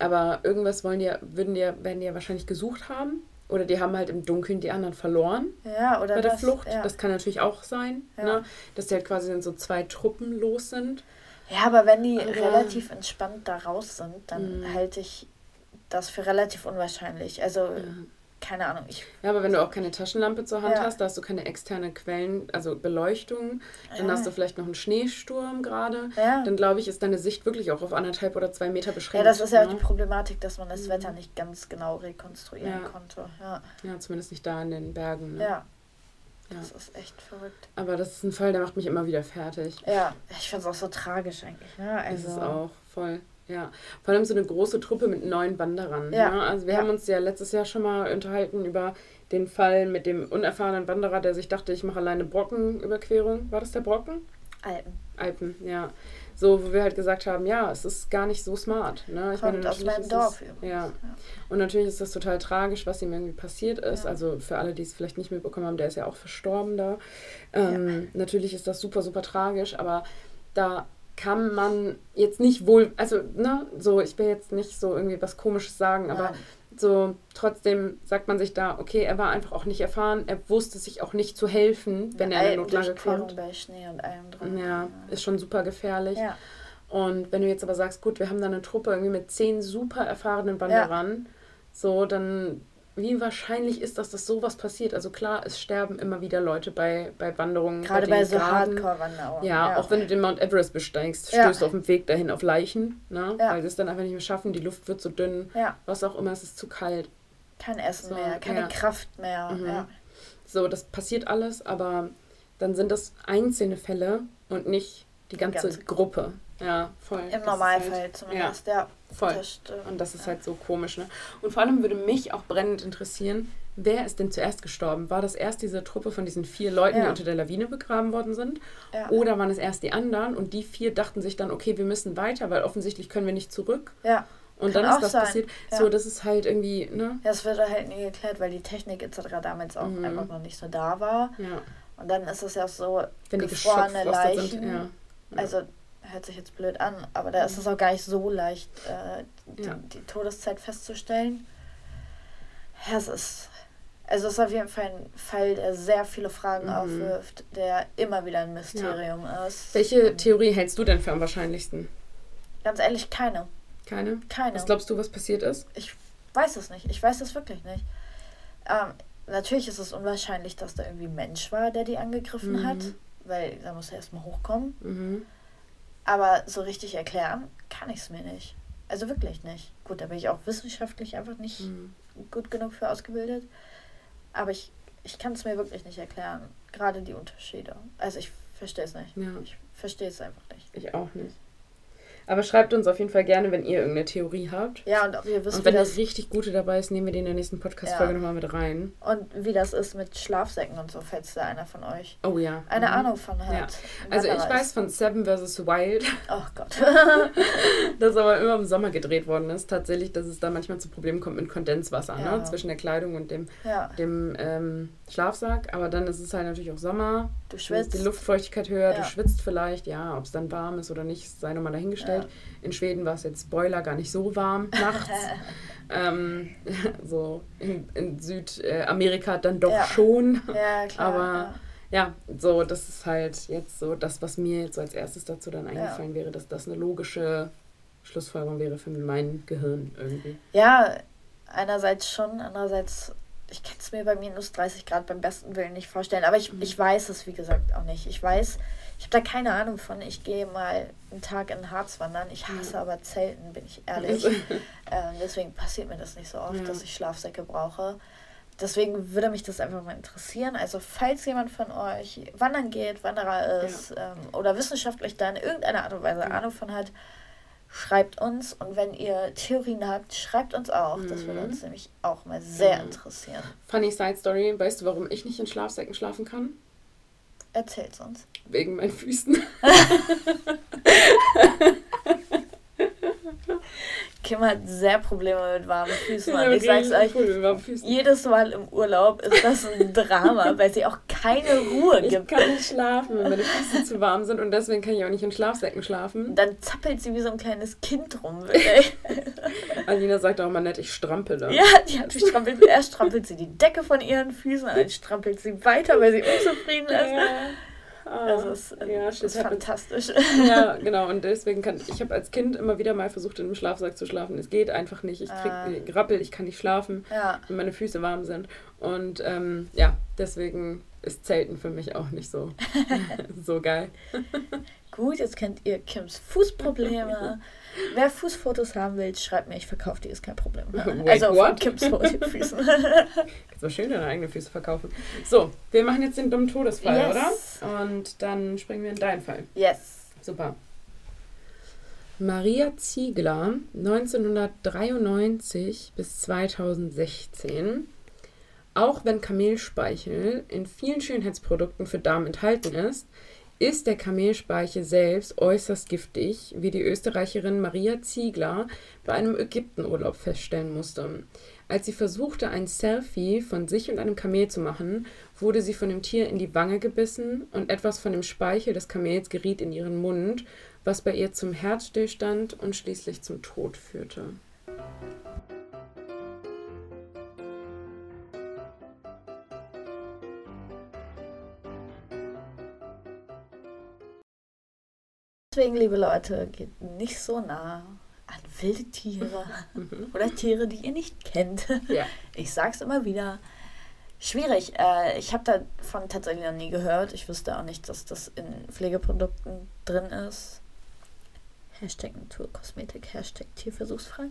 Aber irgendwas wollen die, würden die, werden die ja wahrscheinlich gesucht haben. Oder die haben halt im Dunkeln die anderen verloren. Ja, oder bei der das, Flucht. Ja. Das kann natürlich auch sein, ja. ne? dass die halt quasi so zwei Truppen los sind. Ja, aber wenn die aber relativ entspannt da raus sind, dann mhm. halte ich das für relativ unwahrscheinlich. Also, ja. keine Ahnung. Ich ja, aber wenn du auch keine Taschenlampe zur Hand ja. hast, da hast du keine externe Quellen, also Beleuchtung, dann ja. hast du vielleicht noch einen Schneesturm gerade, dann glaube ich, ist deine Sicht wirklich auch auf anderthalb oder zwei Meter beschränkt. Ja, das ist ja auch ne? die Problematik, dass man das mhm. Wetter nicht ganz genau rekonstruieren konnte. Ja. ja, zumindest nicht da in den Bergen. Ne? Ja. Das ist echt verrückt. Aber das ist ein Fall, der macht mich immer wieder fertig. Ja, ich finde es auch so tragisch eigentlich. Ne? Also ist es auch, voll. Ja, vor allem so eine große Truppe mit neun Wanderern. Ja. Ne? Also wir ja. haben uns ja letztes Jahr schon mal unterhalten über den Fall mit dem unerfahrenen Wanderer, der sich dachte, ich mache alleine Brockenüberquerung. War das der Brocken? Alpen. Alpen, ja. So, wo wir halt gesagt haben, ja, es ist gar nicht so smart. Ne? Ich Kommt meine, aus meinem Dorf es, ja. ja. Und natürlich ist das total tragisch, was ihm irgendwie passiert ist. Ja. Also für alle, die es vielleicht nicht mitbekommen haben, der ist ja auch verstorben da. Ähm, ja. Natürlich ist das super, super tragisch, aber da kann man jetzt nicht wohl, also, ne, so, ich will jetzt nicht so irgendwie was Komisches sagen, aber so trotzdem sagt man sich da, okay, er war einfach auch nicht erfahren, er wusste sich auch nicht zu helfen, wenn ja, er in Notlage kommt. bei Schnee und allem dran. Ja, ist schon super gefährlich. Ja. Und wenn du jetzt aber sagst, gut, wir haben da eine Truppe irgendwie mit zehn super erfahrenen Wanderern, so, dann wie wahrscheinlich ist das, dass sowas passiert? Also klar, es sterben immer wieder Leute bei, bei Wanderungen. Gerade bei, bei so Hardcore-Wanderungen. Ja, ja, auch wenn du den Mount Everest besteigst, ja. stößt du auf dem Weg dahin auf Leichen, ne? Ja. weil sie es dann einfach nicht mehr schaffen, die Luft wird zu dünn, ja. was auch immer, es ist zu kalt. Kein Essen so, mehr, keine Kraft mehr. Mhm. Ja. So, das passiert alles, aber dann sind das einzelne Fälle und nicht die ganze, die ganze Gruppe. Ja, voll. Im Normalfall halt, zumindest, ja. ja. Voll. Das und das ist halt so komisch, ne? Und vor allem würde mich auch brennend interessieren, wer ist denn zuerst gestorben? War das erst diese Truppe von diesen vier Leuten, ja. die unter der Lawine begraben worden sind? Ja. Oder waren es erst die anderen und die vier dachten sich dann, okay, wir müssen weiter, weil offensichtlich können wir nicht zurück. Ja. Und Kann dann ist das sein. passiert. Ja. So, das ist halt irgendwie, ne? Ja, es wird halt nie geklärt, weil die Technik etc. damals auch mhm. einfach noch nicht so da war. Ja. Und dann ist es ja so Wenn gefrorene Leichen. Sind, ja. Also hört sich jetzt blöd an, aber da ist es auch gar nicht so leicht, äh, die, ja. die, Todeszeit festzustellen. Ja, es ist. Also es ist auf jeden Fall ein Fall, der sehr viele Fragen mhm. aufwirft, der immer wieder ein Mysterium ja. ist. Welche Theorie hältst du denn für am wahrscheinlichsten? Ganz ehrlich, keine. Keine? Keine. Was glaubst du, was passiert ist? Ich weiß es nicht. Ich weiß es wirklich nicht. Ähm, natürlich ist es unwahrscheinlich, dass da irgendwie ein Mensch war, der die angegriffen mhm. hat, weil da muss er erstmal hochkommen. Mhm. Aber so richtig erklären kann ich es mir nicht. Also wirklich nicht. Gut, da bin ich auch wissenschaftlich einfach nicht mhm. gut genug für ausgebildet. Aber ich, ich kann es mir wirklich nicht erklären. Gerade die Unterschiede. Also ich verstehe es nicht. Ja. Ich verstehe es einfach nicht. Ich auch nicht. Aber schreibt uns auf jeden Fall gerne, wenn ihr irgendeine Theorie habt. Ja, und ob ihr wisst, Und wenn das, richtig gute dabei ist, nehmen wir die in der nächsten Podcast-Folge Ja. nochmal mit rein. und wie das ist mit Schlafsäcken und so, falls da einer von euch Oh ja. eine Mhm. Ahnung von hat. Ja. Also ich weiß von Seven vs. Wild, Oh Gott. das aber immer im Sommer gedreht worden ist, tatsächlich, dass es da manchmal zu Problemen kommt mit Kondenswasser, Ja. ne? Zwischen der Kleidung und dem, dem ähm, Schlafsack. Aber dann ist es halt natürlich auch Sommer. du schwitzt. die Luftfeuchtigkeit höher, Ja. du schwitzt vielleicht, ja, ob es dann warm ist oder nicht, sei nochmal dahingestellt. Ja. In Schweden war es jetzt Boiler gar nicht so warm nachts. ähm, so in, in Südamerika dann doch Ja. schon. Ja, klar. Aber Ja, so, das ist halt jetzt so das, was mir jetzt so als erstes dazu dann eingefallen wäre, dass das eine logische Schlussfolgerung wäre für mein Gehirn irgendwie. Ja, einerseits schon, andererseits, ich kann es mir bei minus 30 Grad beim besten Willen nicht vorstellen. Aber ich, ich weiß es, wie gesagt, auch nicht. Ich weiß, ich habe da keine Ahnung von. Ich gehe mal einen Tag in Harz wandern. Ich hasse aber Zelten, bin ich ehrlich. ähm, deswegen passiert mir das nicht so oft, Ja. dass ich Schlafsäcke brauche. Deswegen würde mich das einfach mal interessieren. Also, falls jemand von euch wandern geht, Wanderer ist ähm, oder wissenschaftlich da in irgendeiner Art und Weise Ja. Ahnung von hat, schreibt uns. Und wenn ihr Theorien habt, schreibt uns auch. Das würde Mhm. uns nämlich auch mal sehr Ja. interessieren. Funny Side Story, weißt du, warum ich nicht in Schlafsäcken schlafen kann? Erzählt's uns. Wegen meinen Füßen. Kim hat sehr Probleme mit warmen Füßen. Ja, Mann. Ich sag's euch, jedes Mal im Urlaub ist das ein Drama, weil sie auch keine Ruhe Ich gibt. kann nicht schlafen, wenn meine Füße zu warm sind und deswegen kann ich auch nicht in Schlafsäcken schlafen. Dann zappelt sie wie so ein kleines Kind rum. Alina sagt auch mal nett, ich strampele. ja, die hat, strampelt, erst strampelt sie die Decke von ihren Füßen, dann strampelt sie weiter, weil sie unzufrieden ist. Ah, Das ist, äh, ja, ist happens. fantastisch. Ja, genau. Und deswegen kann ich habe als Kind immer wieder mal versucht, in einem Schlafsack zu schlafen. Es geht einfach nicht. Ich krieg Ah. Rappel, ich kann nicht schlafen, Ja, wenn meine Füße warm sind. Und ähm, ja, deswegen ist Zelten für mich auch nicht so, so geil. Gut, jetzt kennt ihr Kims Fußprobleme. Wer Fußfotos haben will, schreibt mir, ich verkaufe die, ist kein Problem. Wait, also von? Kims Füßen. Ist war schön, deine eigenen Füße verkaufen. So, wir machen jetzt den dummen Todesfall, Yes. oder? Und dann springen wir in deinen Fall. yes. Super. Maria Ziegler, 1993 bis 2016. Auch wenn Kamelspeichel in vielen Schönheitsprodukten für Damen enthalten ist, ist der Kamelspeichel selbst äußerst giftig, wie die Österreicherin Maria Ziegler bei einem Ägyptenurlaub feststellen musste. Als sie versuchte, ein Selfie von sich und einem Kamel zu machen, wurde sie von dem Tier in die Wange gebissen und etwas von dem Speichel des Kamels geriet in ihren Mund, was bei ihr zum Herzstillstand und schließlich zum Tod führte. Deswegen, liebe Leute, geht nicht so nah an wilde Tiere oder Tiere, die ihr nicht kennt. Ja. Ich sag's immer wieder. Schwierig. Äh, ich habe davon tatsächlich noch nie gehört. Ich wüsste auch nicht, dass das in Pflegeprodukten drin ist. Hashtag Naturkosmetik, Hashtag tierversuchsfrei.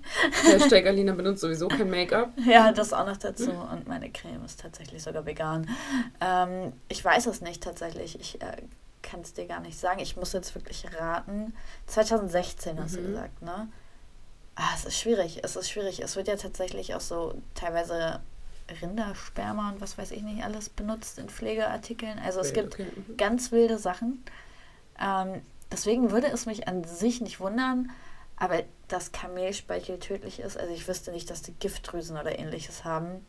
Hashtag Alina benutzt sowieso kein Make-up. Ja, das auch noch dazu. Und meine Creme ist tatsächlich sogar vegan. Ähm, ich weiß es nicht tatsächlich. Ich äh, kann es dir gar nicht sagen. Ich muss jetzt wirklich raten. 2016 hast du Mhm. gesagt, ne? Ah, es ist schwierig. Es ist schwierig. Es wird ja tatsächlich auch so teilweise Rindersperma und was weiß ich nicht alles benutzt in Pflegeartikeln. Also es gibt Okay. mhm. ganz wilde Sachen. Ähm, deswegen würde es mich an sich nicht wundern, aber dass Kamelspeichel tödlich ist, also ich wüsste nicht, dass die Giftdrüsen oder ähnliches haben.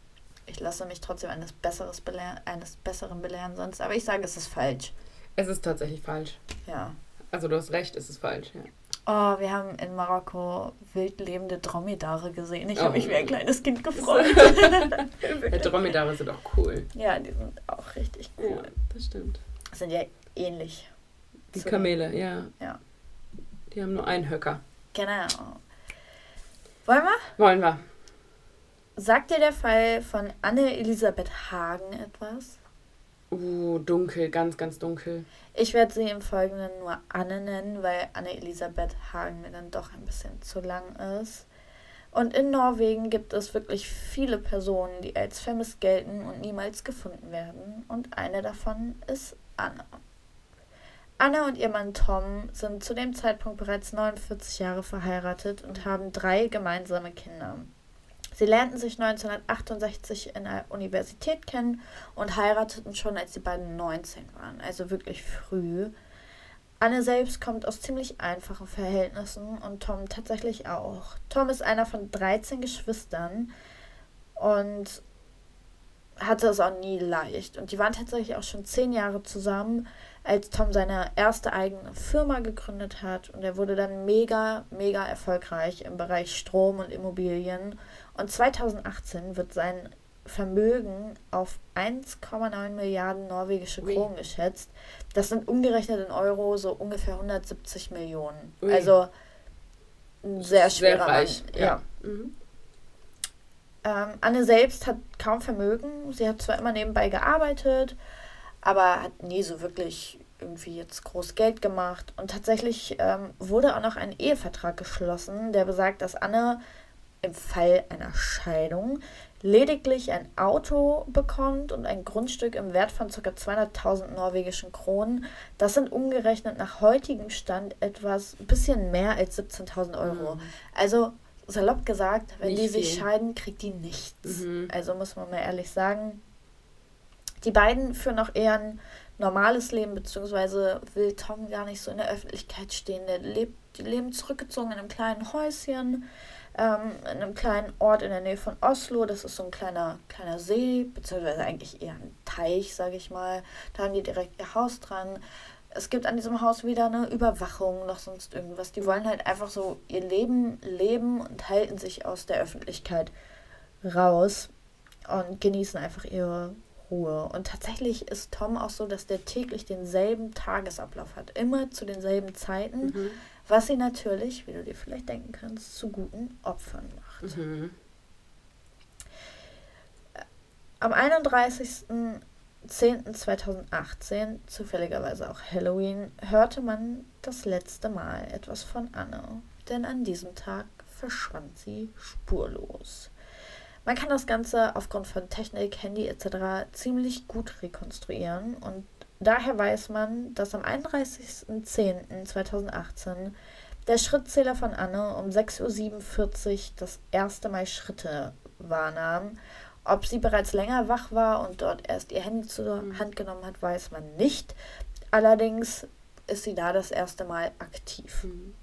Ich lasse mich trotzdem eines, Besseres belehren, eines Besseren belehren sonst, aber ich sage, es ist falsch. Es ist tatsächlich falsch. Ja. Also du hast recht, es ist falsch. Ja. Oh, wir haben in Marokko wild lebende Dromedare gesehen. Ich Oh. habe mich wie ein kleines Kind gefreut. Ja, Dromedare sind auch cool. ja, die sind auch richtig Ja, cool. das stimmt. Sind ja ähnlich. Die Kamele, ja. Ja. Die haben nur einen Höcker. Genau. Wollen wir? Wollen wir. Sagt dir der Fall von Anne-Elisabeth Hagen etwas? Uh, dunkel, ganz, ganz dunkel. Ich werde sie im Folgenden nur Anne nennen, weil Anne-Elisabeth Hagen mir dann doch ein bisschen zu lang ist. Und in Norwegen gibt es wirklich viele Personen, die als vermisst gelten und niemals gefunden werden. Und eine davon ist Anne. Anna und ihr Mann Tom sind zu dem Zeitpunkt bereits 49 Jahre verheiratet und haben drei gemeinsame Kinder. Sie lernten sich 1968 in der Universität kennen und heirateten schon, als die beiden 19 waren, also wirklich früh. Anne selbst kommt aus ziemlich einfachen Verhältnissen und Tom tatsächlich auch. Tom ist einer von 13 Geschwistern und hatte es auch nie leicht. Und die waren tatsächlich auch schon zehn Jahre zusammen, als Tom seine erste eigene Firma gegründet hat. Und er wurde dann mega, mega erfolgreich im Bereich Strom und Immobilien. Und 2018 wird sein Vermögen auf 1,9 Milliarden norwegische Kronen oui. geschätzt. Das sind umgerechnet in Euro so ungefähr 170 Millionen. Oui. Also ein sehr schwerer sehr reich, Mann. Ja. ja. Mhm. Ähm, Anne selbst hat kaum Vermögen. Sie hat zwar immer nebenbei gearbeitet, aber hat nie so wirklich irgendwie jetzt groß Geld gemacht. Und tatsächlich ähm, wurde auch noch ein Ehevertrag geschlossen, der besagt, dass Anne im Fall einer Scheidung lediglich ein Auto bekommt und ein Grundstück im Wert von ca. 200.000 norwegischen Kronen. Das sind umgerechnet nach heutigem Stand etwas bisschen mehr als 17.000 Euro. Mhm. Also salopp gesagt, wenn Nicht die sich viel. scheiden, kriegt die nichts. Mhm. Also muss man mal ehrlich sagen. Die beiden führen auch eher ein normales Leben, beziehungsweise will Tom gar nicht so in der Öffentlichkeit stehen. Der lebt, die leben zurückgezogen in einem kleinen Häuschen ähm, in einem kleinen Ort in der Nähe von Oslo. Das ist so ein kleiner, kleiner See, beziehungsweise eigentlich eher ein Teich, sage ich mal. Da haben die direkt ihr Haus dran. Es gibt an diesem Haus weder eine Überwachung noch sonst irgendwas. Die wollen halt einfach so ihr Leben leben und halten sich aus der Öffentlichkeit raus und genießen einfach ihre Ruhe. Und tatsächlich ist Tom auch so, dass der täglich denselben Tagesablauf hat. Immer zu denselben Zeiten. Mhm was sie natürlich, wie du dir vielleicht denken kannst, zu guten Opfern macht. Mhm. Am 31.10.2018, zufälligerweise auch Halloween, hörte man das letzte Mal etwas von Anne, denn an diesem Tag verschwand sie spurlos. Man kann das Ganze aufgrund von Technik, Handy etc. ziemlich gut rekonstruieren und Daher weiß man, dass am 31.10.2018 der Schrittzähler von Anne um 6.47 Uhr das erste Mal Schritte wahrnahm. Ob sie bereits länger wach war und dort erst ihr Handy zur mhm. Hand genommen hat, weiß man nicht. Allerdings ist sie da das erste Mal aktiv. Mhm.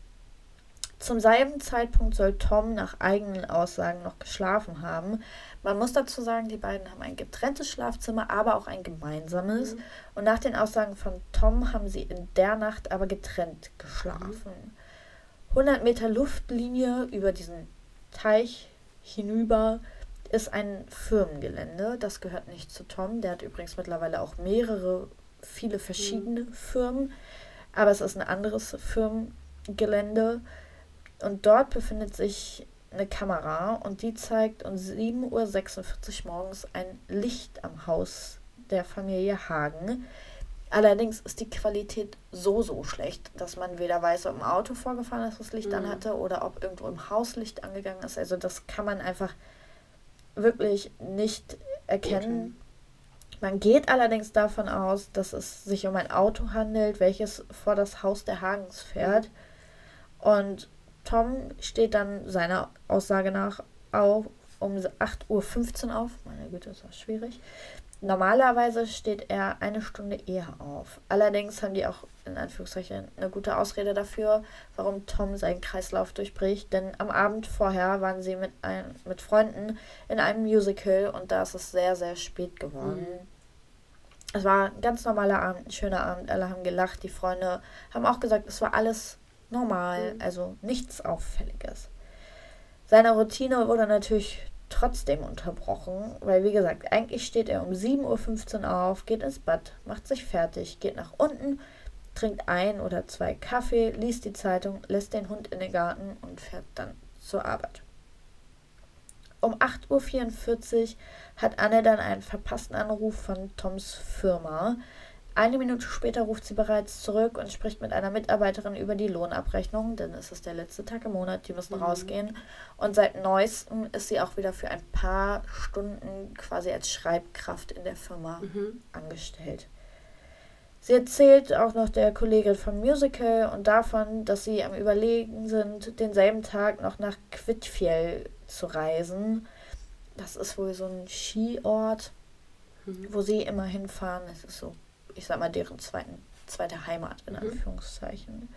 Zum selben Zeitpunkt soll Tom nach eigenen Aussagen noch geschlafen haben. Man muss dazu sagen, die beiden haben ein getrenntes Schlafzimmer, aber auch ein gemeinsames. Mhm. Und nach den Aussagen von Tom haben sie in der Nacht aber getrennt geschlafen. Mhm. 100 Meter Luftlinie über diesen Teich hinüber ist ein Firmengelände. Das gehört nicht zu Tom. Der hat übrigens mittlerweile auch mehrere, viele verschiedene mhm. Firmen. Aber es ist ein anderes Firmengelände. Und dort befindet sich eine Kamera und die zeigt um 7.46 Uhr morgens ein Licht am Haus der Familie Hagen. Allerdings ist die Qualität so, so schlecht, dass man weder weiß, ob ein Auto vorgefahren ist, das Licht mhm. anhatte, oder ob irgendwo im Haus Licht angegangen ist. Also das kann man einfach wirklich nicht erkennen. Okay. Man geht allerdings davon aus, dass es sich um ein Auto handelt, welches vor das Haus der Hagens fährt. Mhm. Und Tom steht dann seiner Aussage nach auch um 8.15 Uhr auf. Meine Güte, ist das schwierig. Normalerweise steht er eine Stunde eher auf. Allerdings haben die auch in Anführungszeichen eine gute Ausrede dafür, warum Tom seinen Kreislauf durchbricht. Denn am Abend vorher waren sie mit, ein, mit Freunden in einem Musical und da ist es sehr, sehr spät geworden. Mhm. Es war ein ganz normaler Abend, ein schöner Abend. Alle haben gelacht. Die Freunde haben auch gesagt, es war alles normal, mhm. also nichts Auffälliges. Seine Routine wurde natürlich trotzdem unterbrochen, weil wie gesagt, eigentlich steht er um 7.15 Uhr auf, geht ins Bad, macht sich fertig, geht nach unten, trinkt ein oder zwei Kaffee, liest die Zeitung, lässt den Hund in den Garten und fährt dann zur Arbeit. Um 8.44 Uhr hat Anne dann einen verpassten Anruf von Toms Firma, eine Minute später ruft sie bereits zurück und spricht mit einer Mitarbeiterin über die Lohnabrechnung, denn es ist der letzte Tag im Monat, die müssen mhm. rausgehen. Und seit neuestem ist sie auch wieder für ein paar Stunden quasi als Schreibkraft in der Firma mhm. angestellt. Sie erzählt auch noch der Kollegin vom Musical und davon, dass sie am Überlegen sind, denselben Tag noch nach Kvitfjell zu reisen. Das ist wohl so ein Skiort, mhm. wo sie immer hinfahren. Das ist so, ich sag mal, deren zweiten, zweite Heimat in mhm. Anführungszeichen.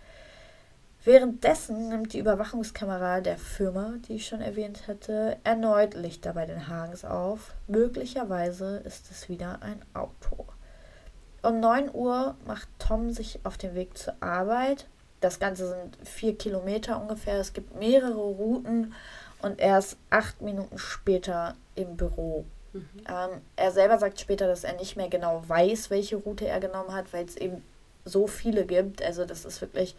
Währenddessen nimmt die Überwachungskamera der Firma, die ich schon erwähnt hatte, erneut Lichter bei den Hagens auf. Möglicherweise ist es wieder ein Auto. Um 9 Uhr macht Tom sich auf den Weg zur Arbeit. Das Ganze sind vier Kilometer ungefähr. Es gibt mehrere Routen und er ist acht Minuten später im Büro. Mhm. Ähm, er selber sagt später, dass er nicht mehr genau weiß, welche Route er genommen hat, weil es eben so viele gibt. Also das ist wirklich,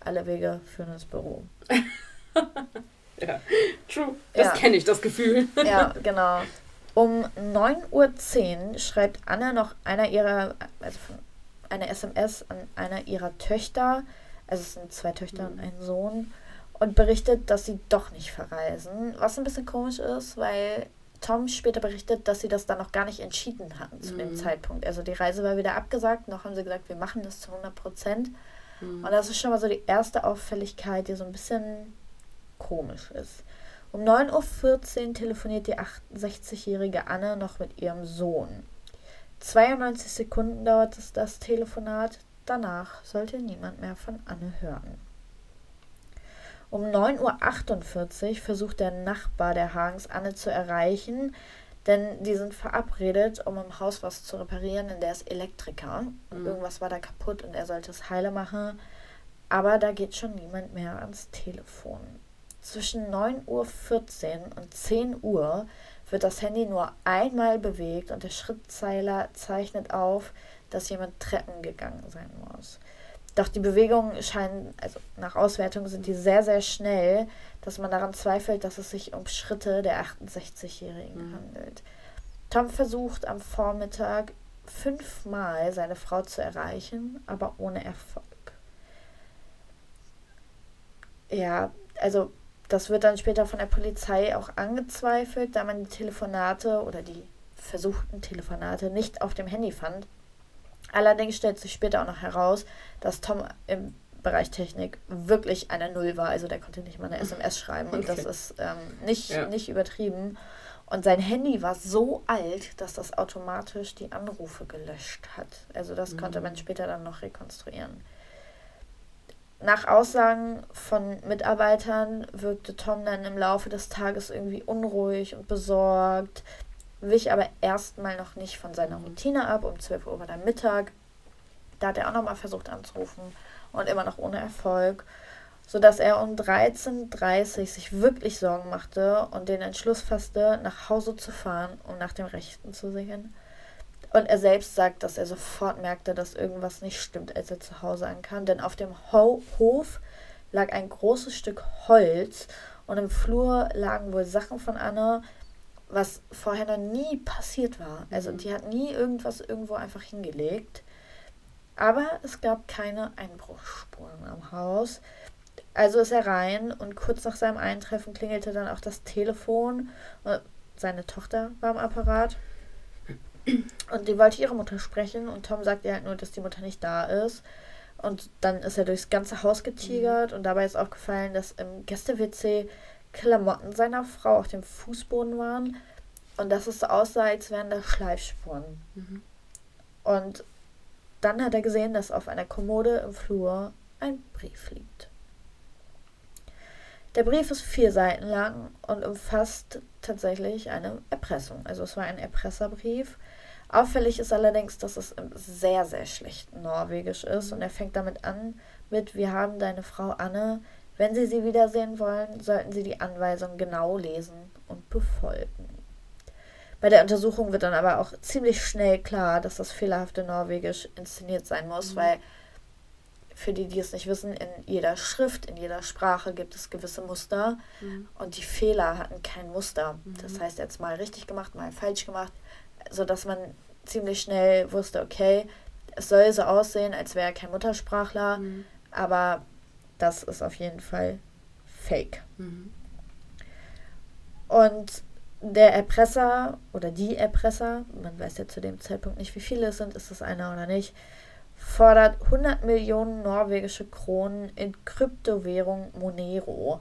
alle Wege führen ins Büro. ja, true. Das ja. kenne ich, das Gefühl. ja, genau. Um 9.10 Uhr schreibt Anne noch einer ihrer, also eine SMS an einer ihrer Töchter, also es sind zwei Töchter mhm. und ein Sohn, und berichtet, dass sie doch nicht verreisen. Was ein bisschen komisch ist, weil Tom später berichtet, dass sie das dann noch gar nicht entschieden hatten zu mhm. dem Zeitpunkt. Also die Reise war wieder abgesagt, noch haben sie gesagt, wir machen das zu 100 Prozent. Mhm. Und das ist schon mal so die erste Auffälligkeit, die so ein bisschen komisch ist. Um 9.14 Uhr telefoniert die 68-jährige Anne noch mit ihrem Sohn. 92 Sekunden dauert es das Telefonat. Danach sollte niemand mehr von Anne hören. Um 9.48 Uhr versucht der Nachbar der Hagens Anne zu erreichen, denn die sind verabredet, um im Haus was zu reparieren, in der ist Elektriker. Mhm. Irgendwas war da kaputt und er sollte es heile machen. Aber da geht schon niemand mehr ans Telefon. Zwischen 9.14 Uhr und 10 Uhr wird das Handy nur einmal bewegt und der Schrittzeiler zeichnet auf, dass jemand Treppen gegangen sein muss. Doch die Bewegungen scheinen, also nach Auswertung sind die sehr, sehr schnell, dass man daran zweifelt, dass es sich um Schritte der 68-Jährigen mhm. handelt. Tom versucht am Vormittag fünfmal seine Frau zu erreichen, aber ohne Erfolg. Ja, also das wird dann später von der Polizei auch angezweifelt, da man die Telefonate oder die versuchten Telefonate nicht auf dem Handy fand. Allerdings stellt sich später auch noch heraus, dass Tom im Bereich Technik wirklich eine Null war. Also der konnte nicht mal eine SMS schreiben und okay. das ist ähm, nicht, ja. nicht übertrieben. Und sein Handy war so alt, dass das automatisch die Anrufe gelöscht hat. Also das mhm. konnte man später dann noch rekonstruieren. Nach Aussagen von Mitarbeitern wirkte Tom dann im Laufe des Tages irgendwie unruhig und besorgt, wich aber erstmal noch nicht von seiner Routine ab. Um 12 Uhr war der Mittag. Da hat er auch nochmal versucht anzurufen und immer noch ohne Erfolg, sodass er um 13.30 Uhr sich wirklich Sorgen machte und den Entschluss fasste, nach Hause zu fahren, um nach dem Rechten zu sehen. Und er selbst sagt, dass er sofort merkte, dass irgendwas nicht stimmt, als er zu Hause ankam. Denn auf dem Ho Hof lag ein großes Stück Holz und im Flur lagen wohl Sachen von Anna, was vorher noch nie passiert war. Also mhm. die hat nie irgendwas irgendwo einfach hingelegt. Aber es gab keine Einbruchsspuren am Haus. Also ist er rein und kurz nach seinem Eintreffen klingelte dann auch das Telefon. Seine Tochter war am Apparat. Und die wollte ihre Mutter sprechen und Tom sagt ihr halt nur, dass die Mutter nicht da ist. Und dann ist er durchs ganze Haus getigert mhm. und dabei ist aufgefallen, dass im Gäste-WC Klamotten seiner Frau auf dem Fußboden waren und dass es so aussah, als wären da Schleifspuren. Mhm. Und dann hat er gesehen, dass auf einer Kommode im Flur ein Brief liegt. Der Brief ist vier Seiten lang und umfasst tatsächlich eine Erpressung. Also es war ein Erpresserbrief Auffällig ist allerdings, dass es sehr, sehr schlecht Norwegisch ist und er fängt damit an mit, wir haben deine Frau Anne, wenn Sie sie wiedersehen wollen, sollten Sie die Anweisung genau lesen und befolgen. Bei der Untersuchung wird dann aber auch ziemlich schnell klar, dass das fehlerhafte Norwegisch inszeniert sein muss, mhm. weil für die, die es nicht wissen, in jeder Schrift, in jeder Sprache gibt es gewisse Muster mhm. und die Fehler hatten kein Muster. Mhm. Das heißt, jetzt mal richtig gemacht, mal falsch gemacht sodass man ziemlich schnell wusste, okay, es soll so aussehen, als wäre er kein Muttersprachler, mhm. aber das ist auf jeden Fall fake. Mhm. Und der Erpresser oder die Erpresser, man weiß ja zu dem Zeitpunkt nicht, wie viele es sind, ist es einer oder nicht, fordert 100 Millionen norwegische Kronen in Kryptowährung Monero.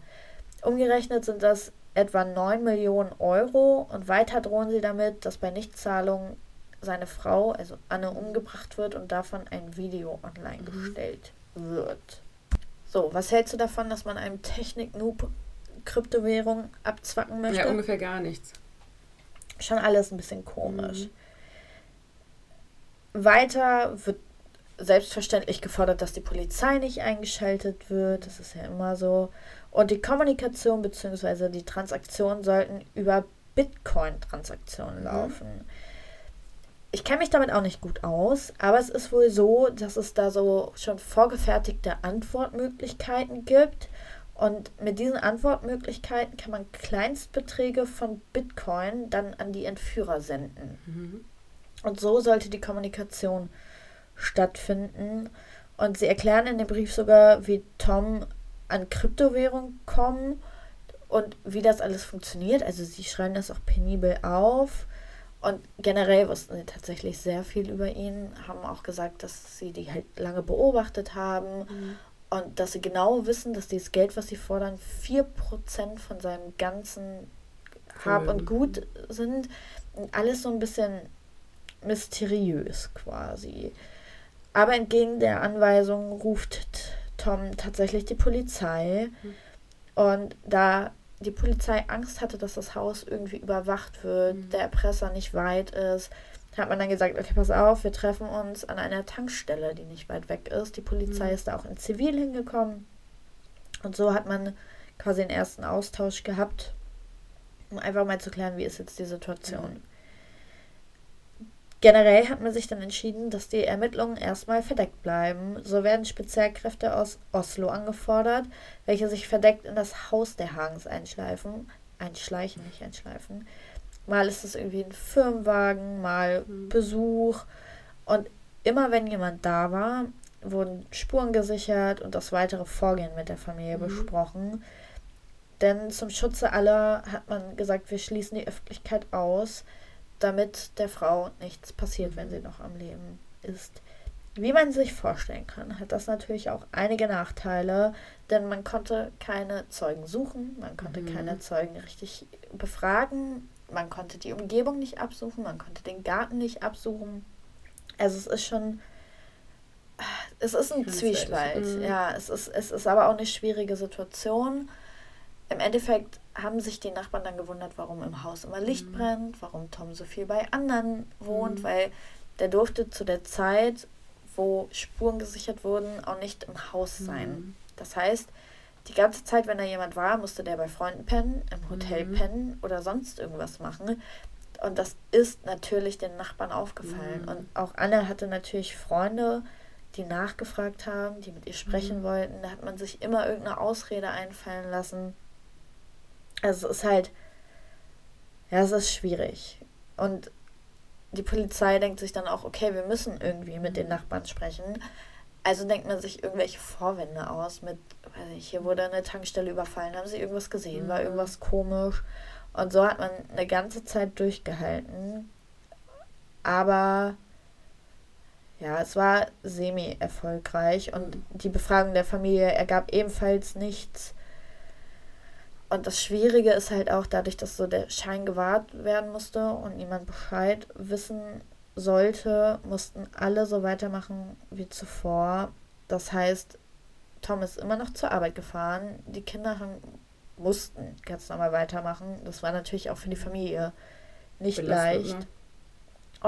Umgerechnet sind das etwa 9 Millionen Euro und weiter drohen sie damit, dass bei Nichtzahlung seine Frau, also Anne, umgebracht wird und davon ein Video online mhm. gestellt wird. So, was hältst du davon, dass man einem Technik-Noob Kryptowährung abzwacken möchte? Ja, ungefähr gar nichts. Schon alles ein bisschen komisch. Mhm. Weiter wird selbstverständlich gefordert, dass die Polizei nicht eingeschaltet wird. Das ist ja immer so. Und die Kommunikation bzw. die Transaktionen sollten über Bitcoin-Transaktionen mhm. Ich kenne mich damit auch nicht gut aus, aber es ist wohl so, dass es da so schon vorgefertigte Antwortmöglichkeiten gibt. Und mit diesen Antwortmöglichkeiten kann man Kleinstbeträge von Bitcoin dann an die Entführer senden. Mhm. Und so sollte die Kommunikation stattfinden. Und sie erklären in dem Brief sogar, wie Tom an Kryptowährung kommen und wie das alles funktioniert. Also sie schreiben das auch penibel auf. Und generell wussten sie tatsächlich sehr viel über ihn, haben auch gesagt, dass sie die halt lange beobachtet haben mhm. und dass sie genau wissen, dass dieses Geld, was sie fordern, 4% von seinem ganzen Hab und Gut sind. Und alles so ein bisschen mysteriös quasi. Aber entgegen der Anweisung ruft Tom tatsächlich die Polizei. Mhm. Und da die Polizei Angst hatte, dass das Haus irgendwie überwacht wird, mhm. der Erpresser nicht weit ist, hat man dann gesagt, okay, pass auf, wir treffen uns an einer Tankstelle, die nicht weit weg ist. Die Polizei mhm. ist da auch in Zivil hingekommen. Und so hat man quasi den ersten Austausch gehabt, um einfach mal zu klären, wie ist jetzt die Situation. Mhm. Generell hat man sich dann entschieden, dass die Ermittlungen erstmal verdeckt bleiben. So werden Spezialkräfte aus Oslo angefordert, welche sich verdeckt in das Haus der Hagens einschleifen. Einschleichen, nicht einschleifen. Mal ist es irgendwie ein Firmenwagen, mal mhm. Besuch. Und immer wenn jemand da war, wurden Spuren gesichert und das weitere Vorgehen mit der Familie mhm. besprochen. Denn zum Schutze aller hat man gesagt, wir schließen die Öffentlichkeit aus damit der Frau nichts passiert, wenn sie noch am Leben ist. Wie man sich vorstellen kann, hat das natürlich auch einige Nachteile, denn man konnte keine Zeugen suchen, man konnte mhm. keine Zeugen richtig befragen, man konnte die Umgebung nicht absuchen, man konnte den Garten nicht absuchen. Also es ist schon, es ist ein Zwiespalt. Mhm. Ja, es ist, es ist aber auch eine schwierige Situation. Im Endeffekt haben sich die Nachbarn dann gewundert, warum im Haus immer Licht mhm. brennt, warum Tom so viel bei anderen wohnt, mhm. weil der durfte zu der Zeit, wo Spuren gesichert wurden, auch nicht im Haus sein. Mhm. Das heißt, die ganze Zeit, wenn da jemand war, musste der bei Freunden pennen, im Hotel mhm. pennen oder sonst irgendwas machen. Und das ist natürlich den Nachbarn aufgefallen. Mhm. Und auch Anne hatte natürlich Freunde, die nachgefragt haben, die mit ihr sprechen mhm. wollten. Da hat man sich immer irgendeine Ausrede einfallen lassen. Also es ist halt, ja, es ist schwierig. Und die Polizei denkt sich dann auch, okay, wir müssen irgendwie mit den Nachbarn sprechen. Also denkt man sich irgendwelche Vorwände aus mit, weiß ich, hier wurde eine Tankstelle überfallen, haben sie irgendwas gesehen, war mhm. irgendwas komisch. Und so hat man eine ganze Zeit durchgehalten. Aber ja, es war semi-erfolgreich und die Befragung der Familie ergab ebenfalls nichts. Und das Schwierige ist halt auch dadurch, dass so der Schein gewahrt werden musste und niemand Bescheid wissen sollte, mussten alle so weitermachen wie zuvor. Das heißt, Tom ist immer noch zur Arbeit gefahren. Die Kinder haben, mussten ganz normal weitermachen. Das war natürlich auch für die Familie nicht Belastet, leicht. Ne?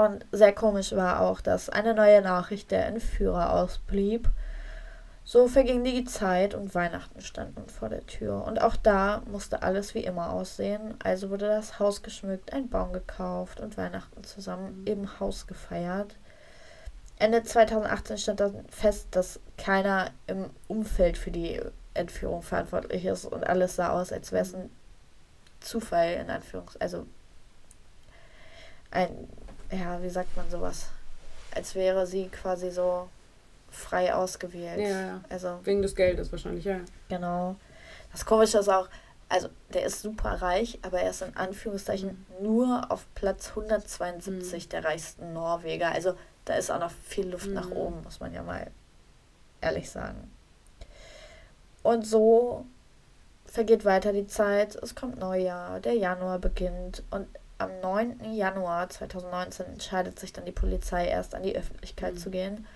Und sehr komisch war auch, dass eine neue Nachricht der Entführer ausblieb so verging die Zeit und Weihnachten standen vor der Tür. Und auch da musste alles wie immer aussehen. Also wurde das Haus geschmückt, ein Baum gekauft und Weihnachten zusammen mhm. im Haus gefeiert. Ende 2018 stand dann fest, dass keiner im Umfeld für die Entführung verantwortlich ist und alles sah aus, als wäre es ein Zufall, in Anführungs... Also ein... Ja, wie sagt man sowas? Als wäre sie quasi so frei ausgewählt. Ja, ja. Also, Wegen des Geldes wahrscheinlich, ja. Genau. Das Komische ist auch, also der ist super reich, aber er ist in Anführungszeichen mhm. nur auf Platz 172 mhm. der reichsten Norweger. Also da ist auch noch viel Luft mhm. nach oben, muss man ja mal ehrlich sagen. Und so vergeht weiter die Zeit, es kommt Neujahr, der Januar beginnt und am 9. Januar 2019 entscheidet sich dann die Polizei erst an die Öffentlichkeit mhm. zu gehen.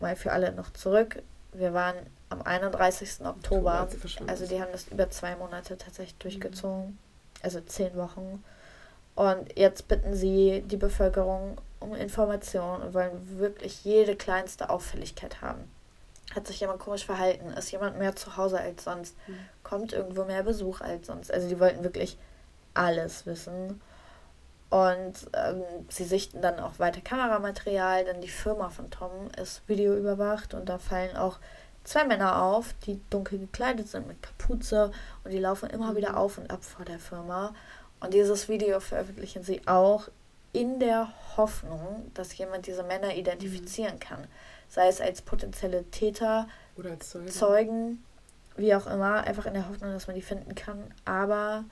Mal für alle noch zurück. Wir waren am 31. Oktober. Also die haben das über zwei Monate tatsächlich mhm. durchgezogen. Mhm. Also zehn Wochen. Und jetzt bitten sie die Bevölkerung um Informationen und wollen wirklich jede kleinste Auffälligkeit haben. Hat sich jemand komisch verhalten? Ist jemand mehr zu Hause als sonst? Mhm. Kommt irgendwo mehr Besuch als sonst? Also die wollten wirklich alles wissen. Und ähm, sie sichten dann auch weiter Kameramaterial, denn die Firma von Tom ist videoüberwacht und da fallen auch zwei Männer auf, die dunkel gekleidet sind mit Kapuze und die laufen immer wieder mhm. auf und ab vor der Firma. Und dieses Video veröffentlichen sie auch in der Hoffnung, dass jemand diese Männer identifizieren mhm. kann. Sei es als potenzielle Täter oder als Zeugen. Zeugen, wie auch immer, einfach in der Hoffnung, dass man die finden kann. Aber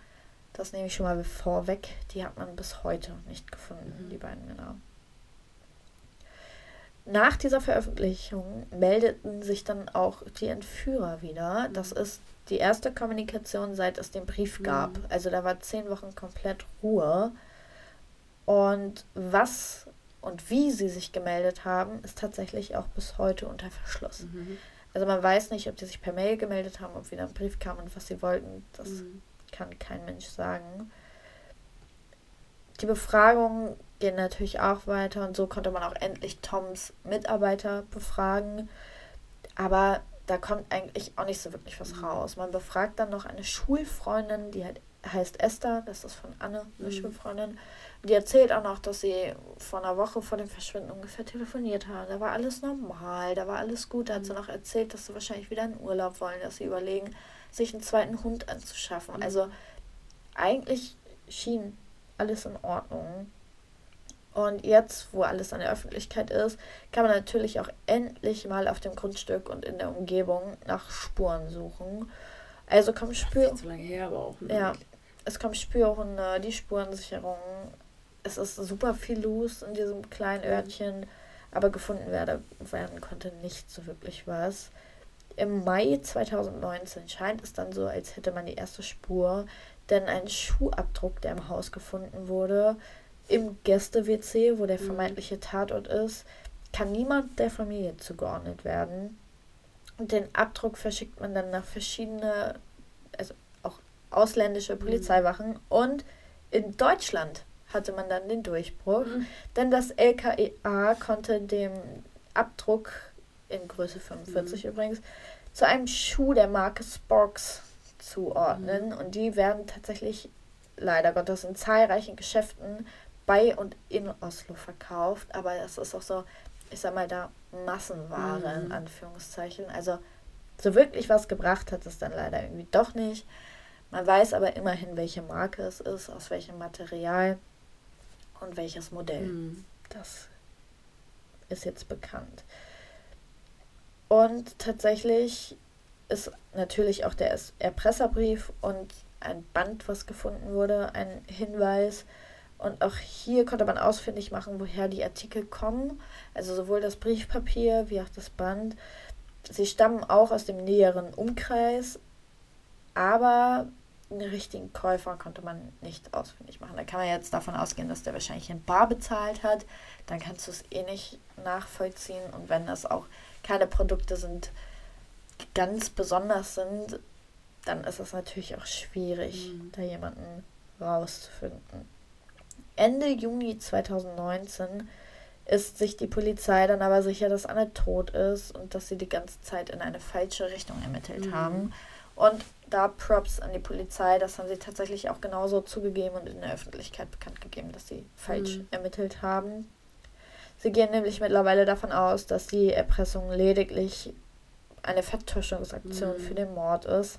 das nehme ich schon mal vorweg. Die hat man bis heute nicht gefunden, mhm. die beiden Männer. Nach dieser Veröffentlichung meldeten sich dann auch die Entführer wieder. Das mhm. ist die erste Kommunikation, seit es den Brief gab. Mhm. Also da war zehn Wochen komplett Ruhe. Und was und wie sie sich gemeldet haben, ist tatsächlich auch bis heute unter Verschluss. Mhm. Also man weiß nicht, ob die sich per Mail gemeldet haben, ob wieder ein Brief kam und was sie wollten. Das mhm kann kein Mensch sagen. Die Befragungen gehen natürlich auch weiter und so konnte man auch endlich Toms Mitarbeiter befragen. Aber da kommt eigentlich auch nicht so wirklich was mhm. raus. Man befragt dann noch eine Schulfreundin, die halt heißt Esther, das ist von Anne, eine mhm. Schulfreundin. Die erzählt auch noch, dass sie vor einer Woche vor dem Verschwinden ungefähr telefoniert haben. Da war alles normal, da war alles gut. Da hat sie mhm. noch erzählt, dass sie wahrscheinlich wieder in Urlaub wollen, dass sie überlegen, sich einen zweiten Hund anzuschaffen. Mhm. Also eigentlich schien alles in Ordnung. Und jetzt, wo alles an der Öffentlichkeit ist, kann man natürlich auch endlich mal auf dem Grundstück und in der Umgebung nach Spuren suchen. Also kommen Spür. So lange her, aber auch. Ne? Ja, es kommen Spürhunde, die Spurensicherung. Es ist super viel los in diesem kleinen Örtchen, aber gefunden werde, werden konnte nicht so wirklich was. Im Mai 2019 scheint es dann so, als hätte man die erste Spur, denn ein Schuhabdruck, der im Haus gefunden wurde, im Gäste-WC, wo der mhm. vermeintliche Tatort ist, kann niemand der Familie zugeordnet werden. Und den Abdruck verschickt man dann nach verschiedene, also auch ausländische mhm. Polizeiwachen. Und in Deutschland hatte man dann den Durchbruch, mhm. denn das LKEA konnte dem Abdruck in Größe 45 mhm. übrigens, zu einem Schuh der Marke Sporks zuordnen. Mhm. Und die werden tatsächlich leider Gottes in zahlreichen Geschäften bei und in Oslo verkauft. Aber das ist auch so, ich sag mal, da Massenware mhm. in Anführungszeichen. Also so wirklich was gebracht hat es dann leider irgendwie doch nicht. Man weiß aber immerhin, welche Marke es ist, aus welchem Material und welches Modell. Mhm. Das ist jetzt bekannt. Und tatsächlich ist natürlich auch der Erpresserbrief und ein Band, was gefunden wurde, ein Hinweis. Und auch hier konnte man ausfindig machen, woher die Artikel kommen. Also sowohl das Briefpapier wie auch das Band. Sie stammen auch aus dem näheren Umkreis, aber einen richtigen Käufer konnte man nicht ausfindig machen. Da kann man jetzt davon ausgehen, dass der wahrscheinlich in Bar bezahlt hat. Dann kannst du es eh nicht nachvollziehen. Und wenn das auch keine Produkte sind, ganz besonders sind, dann ist es natürlich auch schwierig, mhm. da jemanden rauszufinden. Ende Juni 2019 ist sich die Polizei dann aber sicher, dass Anne tot ist und dass sie die ganze Zeit in eine falsche Richtung ermittelt mhm. haben. Und da Props an die Polizei, das haben sie tatsächlich auch genauso zugegeben und in der Öffentlichkeit bekannt gegeben, dass sie falsch mhm. ermittelt haben. Sie gehen nämlich mittlerweile davon aus, dass die Erpressung lediglich eine Vertuschungsaktion mhm. für den Mord ist.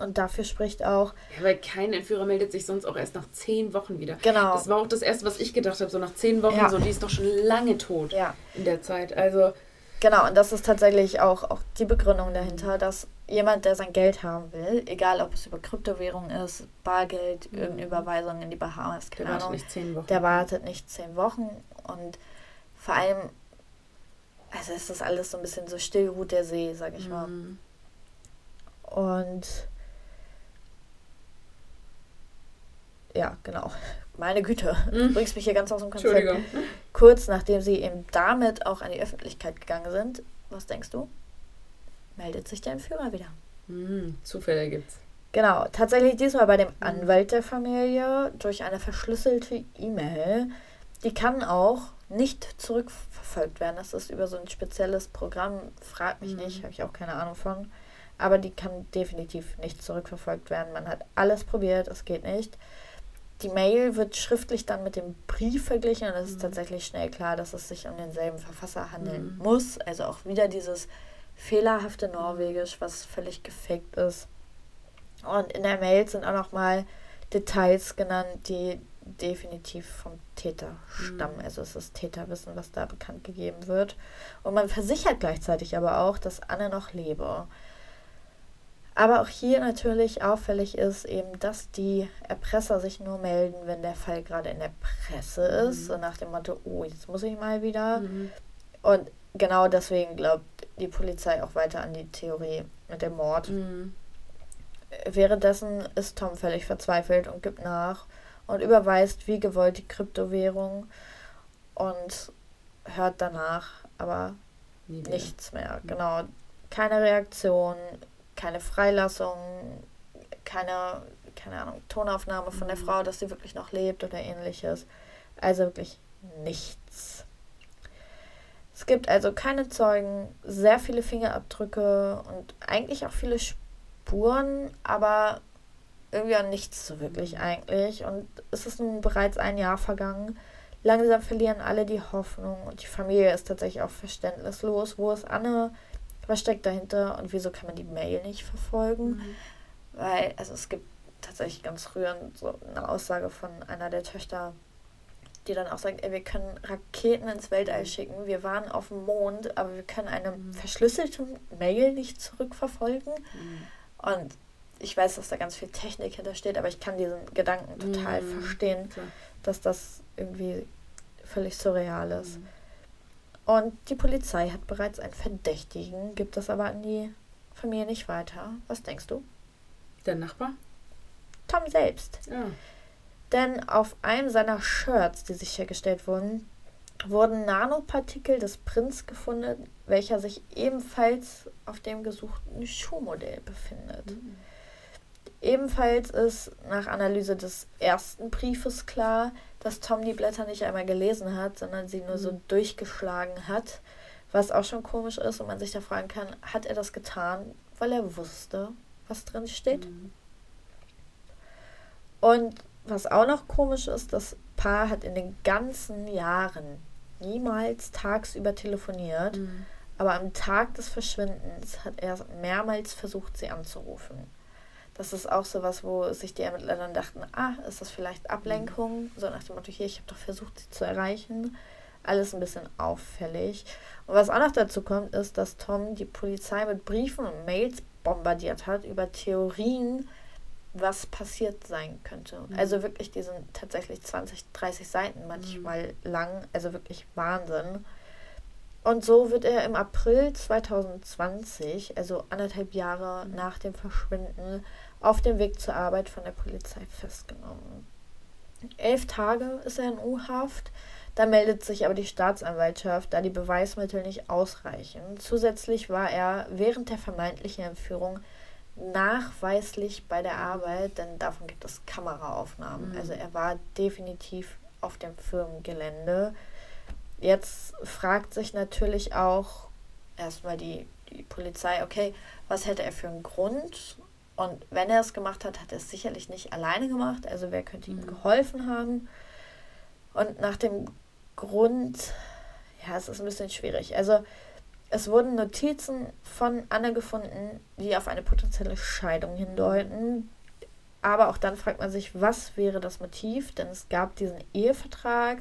Und dafür spricht auch. Ja, weil kein Entführer meldet sich sonst auch erst nach zehn Wochen wieder. Genau. Das war auch das Erste, was ich gedacht habe. So nach zehn Wochen, ja. so die ist doch schon lange tot ja. in der Zeit. Also. Genau, und das ist tatsächlich auch, auch die Begründung dahinter, dass jemand, der sein Geld haben will, egal ob es über Kryptowährung ist, Bargeld, Mhm. irgendeine Überweisung in die Bahamas, keine Der wartet Ahnung, nicht zehn Wochen. der wartet nicht zehn Wochen und vor allem, also ist alles so ein bisschen so still ruht der See, sag ich mal. Mhm. Und ja, genau. Meine Güte, du Mhm. bringst mich hier ganz aus dem Konzept. Kurz nachdem sie eben damit auch an die Öffentlichkeit gegangen sind, was denkst du? Meldet sich der Entführer wieder. Mhm. Zufälle gibt's. Genau, tatsächlich diesmal bei dem Mhm. Anwalt der Familie durch eine verschlüsselte E-Mail. Die kann auch nicht zurückverfolgt werden. Das ist über so ein spezielles Programm, frag mich Mhm. nicht, habe ich auch keine Ahnung von. Aber die kann definitiv nicht zurückverfolgt werden. Man hat alles probiert, es geht nicht. Die Mail wird schriftlich dann mit dem Brief verglichen und es ist Mhm. tatsächlich schnell klar, dass es sich um denselben Verfasser handeln Mhm. muss. Also auch wieder dieses fehlerhafte Norwegisch, was völlig gefaked ist. Und in der Mail sind auch nochmal Details genannt, die definitiv vom Täter stammen. Mhm. Also es ist Täterwissen, was da bekannt gegeben wird. Und man versichert gleichzeitig aber auch, dass Anne noch lebe. Aber auch hier natürlich auffällig ist eben, dass die Erpresser sich nur melden, wenn der Fall gerade in der Presse ist. Mhm. So nach dem Motto, oh, jetzt muss ich mal wieder. Mhm. Und genau deswegen glaubt die Polizei auch weiter an die Theorie mit dem Mord. Mhm. Währenddessen ist Tom völlig verzweifelt und gibt nach und überweist wie gewollt die Kryptowährung und hört danach aber wieder. nichts mehr. Genau. Keine Reaktion, keine Freilassung, keine, keine Ahnung, Tonaufnahme von der Mhm. Frau, dass sie wirklich noch lebt oder ähnliches. Also wirklich nichts. Es gibt also keine Zeugen, sehr viele Fingerabdrücke und eigentlich auch viele Spuren, aber irgendwie auch nichts so wirklich Mhm. eigentlich. Und es ist nun bereits ein Jahr vergangen. Langsam verlieren alle die Hoffnung und die Familie ist tatsächlich auch verständnislos. Wo ist Anne? Was steckt dahinter und wieso kann man die Mail nicht verfolgen? Mhm. Weil, also es gibt tatsächlich ganz rührend so eine Aussage von einer der Töchter, die dann auch sagt, ey, wir können Raketen ins Weltall Mhm. schicken, wir waren auf dem Mond, aber wir können eine Mhm. verschlüsselte Mail nicht zurückverfolgen. Mhm. Und ich weiß, dass da ganz viel Technik hintersteht, aber ich kann diesen Gedanken total Mhm. verstehen, Klar. dass das irgendwie völlig surreal ist. Mhm. Und die Polizei hat bereits einen Verdächtigen, gibt es aber an die Familie nicht weiter. Was denkst du? Der Nachbar? Tom selbst. Ja. Denn auf einem seiner Shirts, die sichergestellt wurden, wurden Nanopartikel des Prinz gefunden, welcher sich ebenfalls auf dem gesuchten Schuhmodell befindet. Mhm. Ebenfalls ist nach Analyse des ersten Briefes klar, dass Tom die Blätter nicht einmal gelesen hat, sondern sie nur so Mhm. durchgeschlagen hat. Was auch schon komisch ist und man sich da fragen kann, hat er das getan, weil er wusste, was drin steht? Mhm. Und was auch noch komisch ist, das Paar hat in den ganzen Jahren niemals tagsüber telefoniert, Mhm. aber am Tag des Verschwindens hat er mehrmals versucht, sie anzurufen. Das ist auch sowas, wo sich die Ermittler dann dachten, ah, ist das vielleicht Ablenkung? So nach dem Motto, hier, ich habe doch versucht, sie zu erreichen. Alles ein bisschen auffällig. Und was auch noch dazu kommt, ist, dass Tom die Polizei mit Briefen und Mails bombardiert hat über Theorien, was passiert sein könnte. Mhm. Also wirklich, die sind tatsächlich 20, 30 Seiten manchmal lang. Also wirklich Wahnsinn. Und so wird er im April 2020, also anderthalb Jahre Mhm. nach dem Verschwinden, auf dem Weg zur Arbeit von der Polizei festgenommen. Elf Tage ist er in U-Haft. Da meldet sich aber die Staatsanwaltschaft, da die Beweismittel nicht ausreichen. Zusätzlich war er während der vermeintlichen Entführung nachweislich bei der Arbeit, denn davon gibt es Kameraaufnahmen. Mhm. Also er war definitiv auf dem Firmengelände. Jetzt fragt sich natürlich auch erstmal die, die Polizei, okay, was hätte er für einen Grund? Und wenn er es gemacht hat, hat er es sicherlich nicht alleine gemacht. Also wer könnte ihm Mhm. geholfen haben? Und nach dem Grund, ja, es ist ein bisschen schwierig. Also es wurden Notizen von Anne gefunden, die auf eine potenzielle Scheidung hindeuten. Aber auch dann fragt man sich, was wäre das Motiv? Denn es gab diesen Ehevertrag,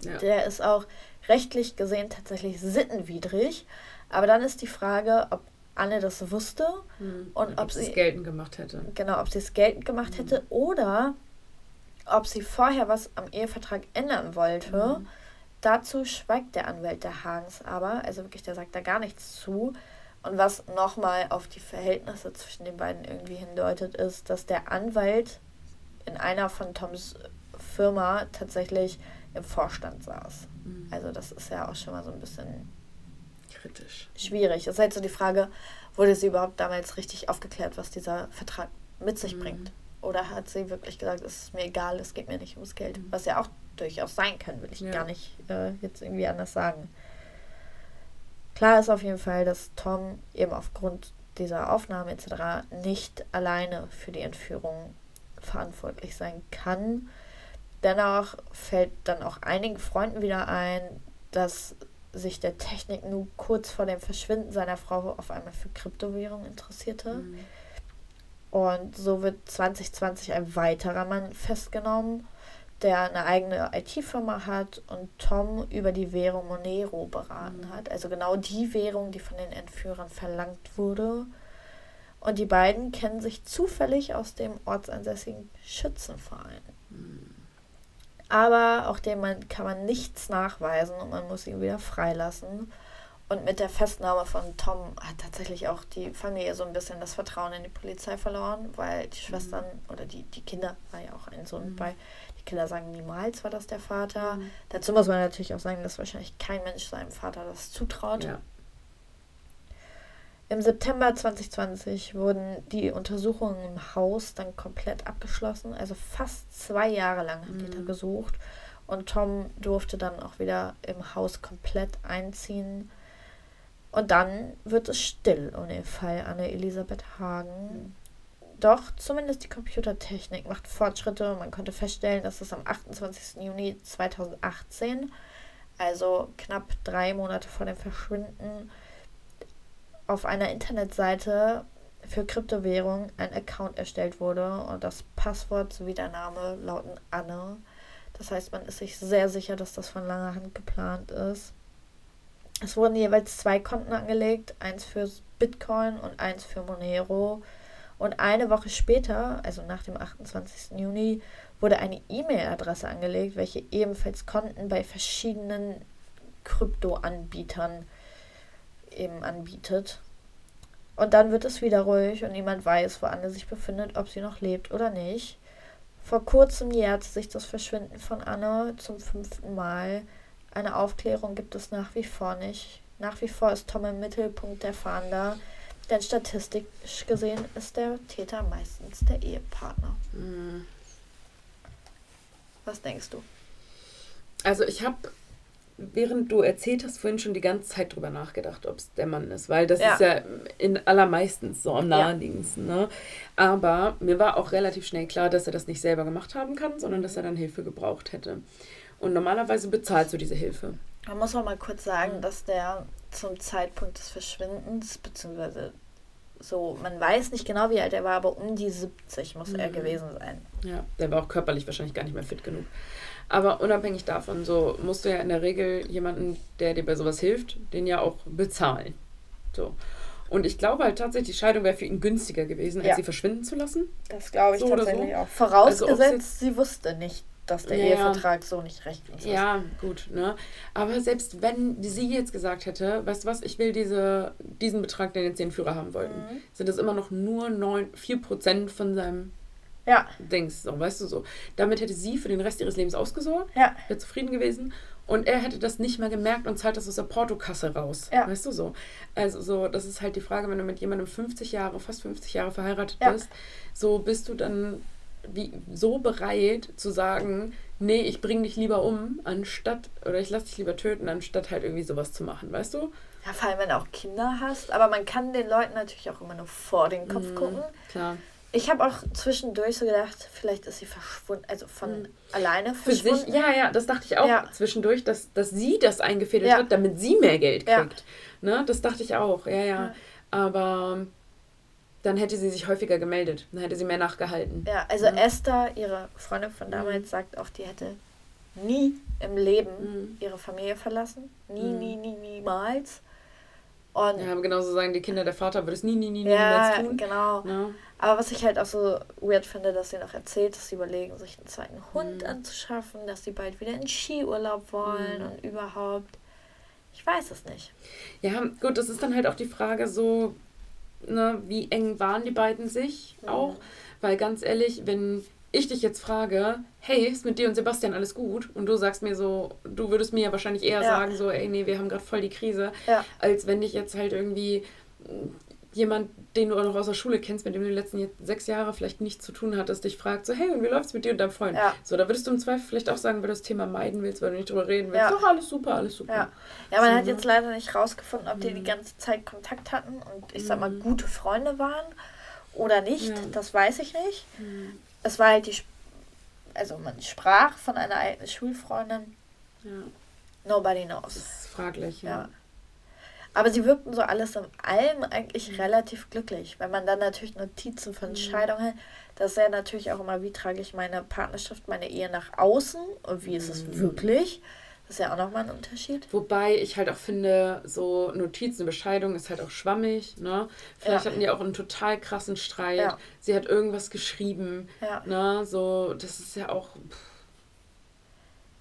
Ja. der ist auch rechtlich gesehen tatsächlich sittenwidrig. Aber dann ist die Frage, ob Anne das wusste Mhm. und ob, ob sie es geltend gemacht hätte. genau, ob sie es geltend gemacht Mhm. hätte oder ob sie vorher was am Ehevertrag ändern wollte. Mhm. Dazu schweigt der Anwalt der Hagens aber, also wirklich, der sagt da gar nichts zu. Und was nochmal auf die Verhältnisse zwischen den beiden irgendwie hindeutet, ist, dass der Anwalt in einer von Toms Firma tatsächlich im Vorstand saß. Mhm. Also das ist ja auch schon mal so ein bisschen Kritisch. schwierig. Es ist halt so die Frage, wurde sie überhaupt damals richtig aufgeklärt, was dieser Vertrag mit sich Mhm. bringt? Oder hat sie wirklich gesagt, es ist mir egal, es geht mir nicht ums Geld? Mhm. Was ja auch durchaus sein kann, will ich Ja. gar nicht äh, jetzt irgendwie anders sagen. Klar ist auf jeden Fall, dass Tom eben aufgrund dieser Aufnahme etc. nicht alleine für die Entführung verantwortlich sein kann. Dennoch fällt dann auch einigen Freunden wieder ein, dass sich der Technik nur kurz vor dem Verschwinden seiner Frau auf einmal für Kryptowährungen interessierte. Mhm. Und so wird 2020 ein weiterer Mann festgenommen, der eine eigene IT-Firma hat und Tom über die Währung Monero beraten Mhm. hat. Also genau die Währung, die von den Entführern verlangt wurde. Und die beiden kennen sich zufällig aus dem ortsansässigen Schützenverein. Mhm. Aber auch dem man, kann man nichts nachweisen und man muss ihn wieder freilassen. Und mit der Festnahme von Tom hat tatsächlich auch die Familie so ein bisschen das Vertrauen in die Polizei verloren, weil die Schwestern oder die, die Kinder, war ja auch ein Sohn Mhm. bei, die Kinder sagen niemals war das der Vater. Mhm. Dazu muss man natürlich auch sagen, dass wahrscheinlich kein Mensch seinem Vater das zutraut. Ja. Im September 2020 wurden die Untersuchungen im Haus dann komplett abgeschlossen. Also fast zwei Jahre lang haben die da Mhm. gesucht. Und Tom durfte dann auch wieder im Haus komplett einziehen. Und dann wird es still um den Fall Anne-Elisabeth Hagen. Doch zumindest die Computertechnik macht Fortschritte. Man konnte feststellen, dass es am 28. Juni 2018, also knapp drei Monate vor dem Verschwinden, auf einer Internetseite für Kryptowährung ein Account erstellt wurde und das Passwort sowie der Name lauten Anne. Das heißt, man ist sich sehr sicher, dass das von langer Hand geplant ist. Es wurden jeweils zwei Konten angelegt, eins für Bitcoin und eins für Monero. Und eine Woche später, also nach dem 28. Juni, wurde eine E-Mail-Adresse angelegt, welche ebenfalls Konten bei verschiedenen Krypto-Anbietern eben anbietet. Und dann wird es wieder ruhig und niemand weiß, wo Anne sich befindet, ob sie noch lebt oder nicht. Vor kurzem jährte sich das Verschwinden von Anne zum fünften Mal. Eine Aufklärung gibt es nach wie vor nicht. Nach wie vor ist Tom im Mittelpunkt der Fahnder, denn statistisch gesehen ist der Täter meistens der Ehepartner. Mhm. Was denkst du? Also ich habe, während du erzählt hast, vorhin schon die ganze Zeit drüber nachgedacht, ob es der Mann ist, weil das Ja. ist ja in allermeistens so am naheliegendsten. Ne? Aber mir war auch relativ schnell klar, dass er das nicht selber gemacht haben kann, sondern dass er dann Hilfe gebraucht hätte. Und normalerweise bezahlst du diese Hilfe. Man muss auch mal kurz sagen, Mhm. dass der zum Zeitpunkt des Verschwindens, beziehungsweise so, man weiß nicht genau, wie alt er war, aber um die 70 muss er Mhm. gewesen sein. Ja, der war auch körperlich wahrscheinlich gar nicht mehr fit genug. Aber unabhängig davon, so musst du ja in der Regel jemanden, der dir bei sowas hilft, den ja auch bezahlen. So. Und ich glaube halt tatsächlich, die Scheidung wäre für ihn günstiger gewesen, als Ja. sie verschwinden zu lassen. Das glaube ich So tatsächlich so. auch. Vorausgesetzt, Also, sie wusste nicht, dass der Ja. Ehevertrag so nicht rechtens ist. Ja, gut, ne? Aber selbst wenn sie jetzt gesagt hätte, weißt du was, ich will diese, diesen Betrag, den jetzt den Führer haben wollten, Mhm. sind das immer noch nur 9, 4% von seinem Ja, Dings, so, weißt du so. Damit hätte sie für den Rest ihres Lebens ausgesorgt, ja, wäre zufrieden gewesen und er hätte das nicht mehr gemerkt und zahlt das aus der Portokasse raus. Ja. Weißt du so. Also so, das ist halt die Frage, wenn du mit jemandem 50 Jahre, fast 50 Jahre verheiratet Ja. bist, so bist du dann wie, so bereit zu sagen, nee, ich bring dich lieber um, anstatt, oder ich lass dich lieber töten, anstatt halt irgendwie sowas zu machen, weißt du? ja, vor allem, wenn du auch Kinder hast. Aber man kann den Leuten natürlich auch immer nur vor den Kopf Mhm, gucken. Klar. Ich habe auch zwischendurch so gedacht, vielleicht ist sie verschwunden, also von Mhm. alleine Für verschwunden. sich, ja, ja, das dachte ich auch Ja. zwischendurch, dass, dass sie das eingefädelt Ja. hat, damit sie mehr Geld Ja. kriegt. Ne? Das dachte ich auch, ja, ja, Ja. Aber dann hätte sie sich häufiger gemeldet. Dann hätte sie mehr nachgehalten. Ja, also Ja. Esther, ihre Freundin von damals, Mhm. sagt auch, die hätte nie im Leben Mhm. ihre Familie verlassen. Nie, Mhm. nie, nie, niemals. Und ja, genauso sagen die Kinder, der Vater würde es nie, nie, nie, nie ja, tun. genau. Ja. Aber was ich halt auch so weird finde, dass sie noch erzählt, dass sie überlegen, sich einen zweiten Hund mhm. anzuschaffen, dass sie bald wieder in Skiurlaub wollen mhm. und überhaupt. Ich weiß es nicht. Ja, gut, das ist dann halt auch die Frage so, ne, wie eng waren die beiden sich mhm. auch? Weil ganz ehrlich, wenn ich dich jetzt frage, hey, ist mit dir und Sebastian alles gut? Und du sagst mir so, du würdest mir ja wahrscheinlich eher ja. sagen, so, ey, nee, wir haben gerade voll die Krise, ja. als wenn dich jetzt halt irgendwie jemand, den du auch noch aus der Schule kennst, mit dem du die letzten sechs Jahre vielleicht nichts zu tun hattest, dich fragt, so, hey, und wie läuft's mit dir und deinem Freund? Ja. So, da würdest du im Zweifel vielleicht auch sagen, weil du das Thema meiden willst, weil du nicht drüber reden willst. Ja. Doch, alles super, alles super. Ja, ja man so, hat ne? jetzt leider nicht rausgefunden, ob die die mhm. ganze Zeit Kontakt hatten und ich sag mal, mhm. gute Freunde waren oder nicht. Das weiß ich nicht. Mhm. Es war halt die, also man sprach von einer alten Schulfreundin. Ja. Nobody knows. Das ist fraglich, ja. Aber sie wirkten so alles in allem eigentlich relativ glücklich. Wenn man dann natürlich Notizen von mhm. Scheidungen hat, das ist ja natürlich auch immer, wie trage ich meine Partnerschaft, meine Ehe nach außen und wie ist es mhm. wirklich. Das ist ja auch nochmal ein Unterschied. Wobei ich halt auch finde, so Notizen, Bescheidung ist halt auch schwammig. Ne? Vielleicht ja. hatten die auch einen total krassen Streit. Ja. Sie hat irgendwas geschrieben. Ja. Ne? So, das ist ja auch.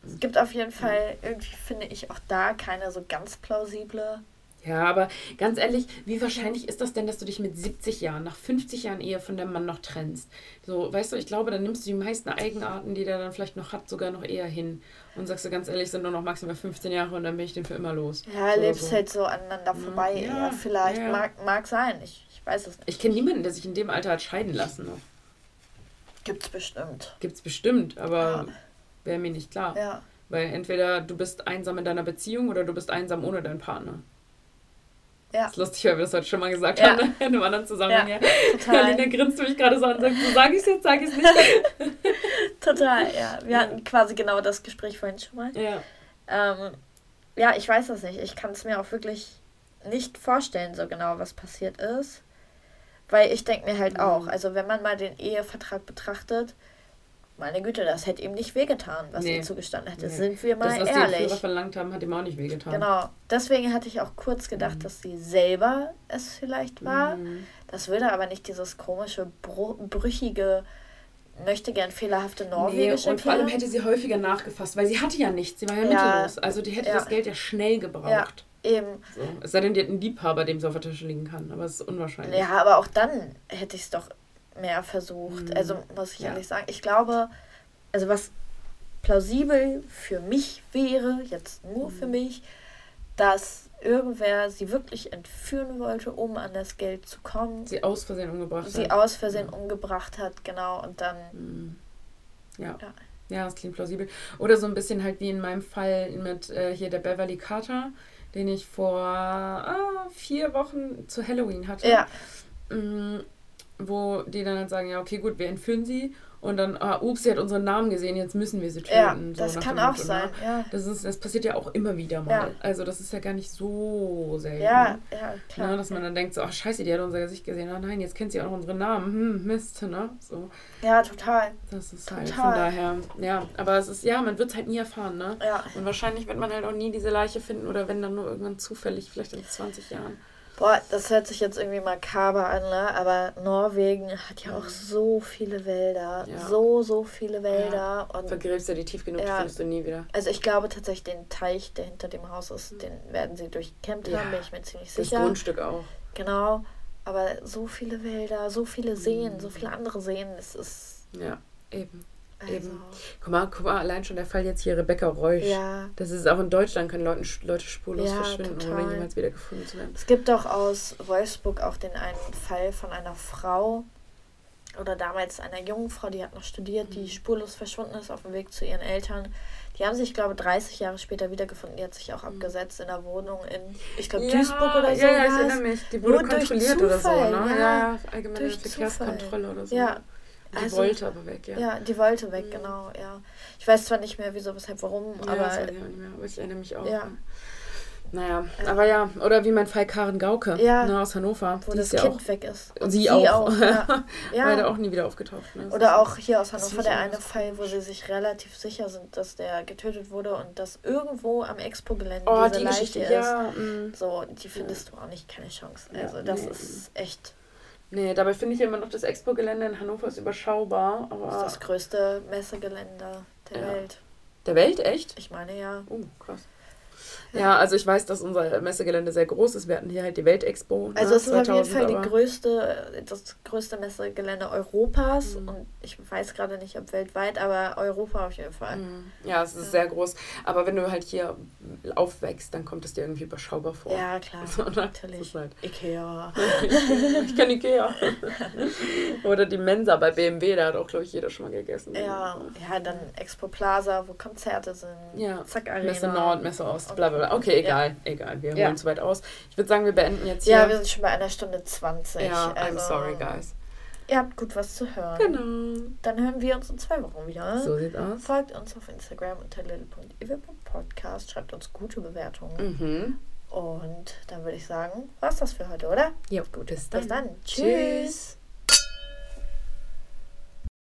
Es gibt auf jeden Fall, irgendwie finde ich auch da keine so ganz plausible ja, aber ganz ehrlich, wie wahrscheinlich ist das denn, dass du dich mit 70 Jahren, nach 50 Jahren Ehe von dem Mann noch trennst? So, weißt du, ich glaube, dann nimmst du die meisten Eigenarten, die der dann vielleicht noch hat, sogar noch eher hin. Und sagst du ganz ehrlich, sind nur noch maximal 15 Jahre und dann bin ich den für immer los. Ja, so, lebst so. halt so aneinander vorbei. Ja, ja vielleicht. Ja. Mag, mag sein. Ich, ich weiß es nicht. Ich kenne niemanden, der sich in dem Alter hat scheiden lassen noch. Gibt's bestimmt. Gibt's bestimmt, aber ja. wäre mir nicht klar. Ja. Weil entweder du bist einsam in deiner Beziehung oder du bist einsam ohne deinen Partner. Ja. Das ist lustig, weil wir das heute schon mal gesagt ja. haben, ne? in einem anderen Zusammenhang. Ja, total. Alina grinst mich gerade so an und sagt, so sag ich es jetzt, sag ich es nicht. total, ja. Wir hatten quasi genau das Gespräch vorhin schon mal. Ja. Ähm, ja, ich weiß das nicht. Ich kann es mir auch wirklich nicht vorstellen, so genau, was passiert ist. Weil ich denke mir halt mhm. auch, also wenn man mal den Ehevertrag betrachtet, meine Güte, das hätte ihm nicht wehgetan, was nee. ihm zugestanden hätte. Nee. Sind wir mal das, was ehrlich. Die verlangt haben, hat ihm auch nicht wehgetan. Genau. Deswegen hatte ich auch kurz gedacht, mhm. dass sie selber es vielleicht war. Mhm. Das würde aber nicht dieses komische, brüchige, möchte gern fehlerhafte norwegische nee, Und vor allem hätte sie häufiger nachgefasst, weil sie hatte ja nichts. Sie war ja, ja mittellos. Also die hätte ja. das Geld ja schnell gebraucht. Ja. Eben. So. Es sei denn, die hat einen Liebhaber, dem sie auf der Tasche liegen kann. Aber es ist unwahrscheinlich. Ja, aber auch dann hätte ich es doch mehr versucht. Mhm. Also muss ich ja. ehrlich sagen, ich glaube, also was plausibel für mich wäre, jetzt nur mhm. für mich, dass irgendwer sie wirklich entführen wollte, um an das Geld zu kommen. Sie aus Versehen umgebracht sie hat. Sie aus Versehen ja. umgebracht hat, genau, und dann. Mhm. Ja. ja. ja. das klingt plausibel. Oder so ein bisschen halt wie in meinem Fall mit äh, hier der Beverly Carter, den ich vor ah, vier Wochen zu Halloween hatte. Ja. Mm, wo die dann halt sagen, ja, okay, gut, wir entführen sie und dann, ah, ups, sie hat unseren Namen gesehen, jetzt müssen wir sie töten. Ja, so das kann auch Motto, ne? sein, ja. Das, ist, das passiert ja auch immer wieder mal. Ja. Also das ist ja gar nicht so selten. Ja, ja, klar. Ne? Dass man dann denkt so, ach scheiße, die hat unser Gesicht gesehen. Ah nein, jetzt kennt sie auch noch unseren Namen. Hm, Mist, ne? So. Ja, total. Das ist total. halt von daher, ja. Aber es ist, ja, man wird es halt nie erfahren, ne? Ja. Und wahrscheinlich wird man halt auch nie diese Leiche finden oder wenn dann nur irgendwann zufällig, vielleicht in 20 Jahren. Boah, das hört sich jetzt irgendwie makaber an, ne? aber Norwegen hat ja auch mhm. so viele Wälder. Ja. So, so viele Wälder. Ja. Und Vergräbst du die tief genug, ja. findest du nie wieder. Also ich glaube tatsächlich, den Teich, der hinter dem Haus ist, den werden sie durchkämmt haben, bin ich mir ziemlich sicher. Das Grundstück auch. Genau. Aber so viele Wälder, so viele Seen, mhm. so viele andere Seen, es ist... Ja, eben. Also. Eben. Guck mal, guck mal, allein schon der Fall jetzt hier Rebecca Reusch. Ja. Das ist auch in Deutschland, können Leute, Leute spurlos ja, verschwinden, total. ohne jemals wieder gefunden zu werden. Es gibt doch aus Wolfsburg auch den einen Fall von einer Frau oder damals einer jungen Frau, die hat noch studiert, die mhm. spurlos verschwunden ist auf dem Weg zu ihren Eltern. Die haben sich, glaube ich, 30 Jahre später wiedergefunden. Die hat sich auch mhm. abgesetzt in der Wohnung in, ich glaube, ja, Duisburg oder so. Ja, ja, ich erinnere mich. Die wurde Nur kontrolliert oder so, ne? Ja, ja allgemeine Verkehrskontrolle oder so. Ja, die also, wollte aber weg, ja. Ja, die wollte weg, mhm. genau, ja. Ich weiß zwar nicht mehr, wieso, weshalb, warum, ja, aber. Das weiß ich auch nicht mehr, aber ich erinnere mich auch. Ja. Naja, aber ja, oder wie mein Fall Karen Gauke Ja. ne, aus Hannover. Wo die das ist ja Kind auch, weg ist. Und sie auch. ja. ja. Leider auch nie wieder aufgetaucht. Ne? Oder auch hier aus Hannover der eine auch- Fall, wo sie sich relativ sicher sind, dass der getötet wurde und dass irgendwo am Expo-Gelände Oh, diese die Leiche Geschichte, ist. ja. mm. So, die findest du auch nicht, keine Chance. Ja, Also das nee. ist echt Nee, dabei finde ich immer noch, das Expo-Gelände in Hannover ist überschaubar. das, Aber ist das größte Messegelände der Ja. Welt. der Welt, echt? Ich meine ja. Oh, krass. Ja, also ich weiß, dass unser Messegelände sehr groß ist. Wir hatten hier halt die Weltexpo. Also ne, es ist auf jeden Fall die größte, das größte Messegelände Europas Mhm. und ich weiß gerade nicht, ob weltweit, aber Europa auf jeden Fall. Mm, Ja, es ist sehr groß. Aber wenn du halt hier aufwächst, dann kommt es dir irgendwie überschaubar vor. Ja, klar, So, natürlich. halt- Ikea. ich kenne Ikea. Oder die Mensa bei BMW, da hat auch, glaube ich, jeder schon mal gegessen. Ja, ja, dann Expo Plaza, wo Konzerte sind. Ja. Zack Arena. Messe Nord, Messe Ost, bla bla bla. Okay, egal, egal. Wir Ja. holen zu weit aus. Ich würde sagen, wir beenden jetzt hier. Ja, wir sind schon bei einer Stunde 20. Ja, I'm also, sorry, guys. Ihr habt gut was zu hören. Genau. Dann hören wir uns in zwei Wochen wieder. So sieht's aus. Folgt uns auf Instagram unter little.evil.podcast. Schreibt uns gute Bewertungen. Mhm. Und dann würde ich sagen, war's das für heute, oder? Ja, gut, bis Bis dann. dann. Tschüss.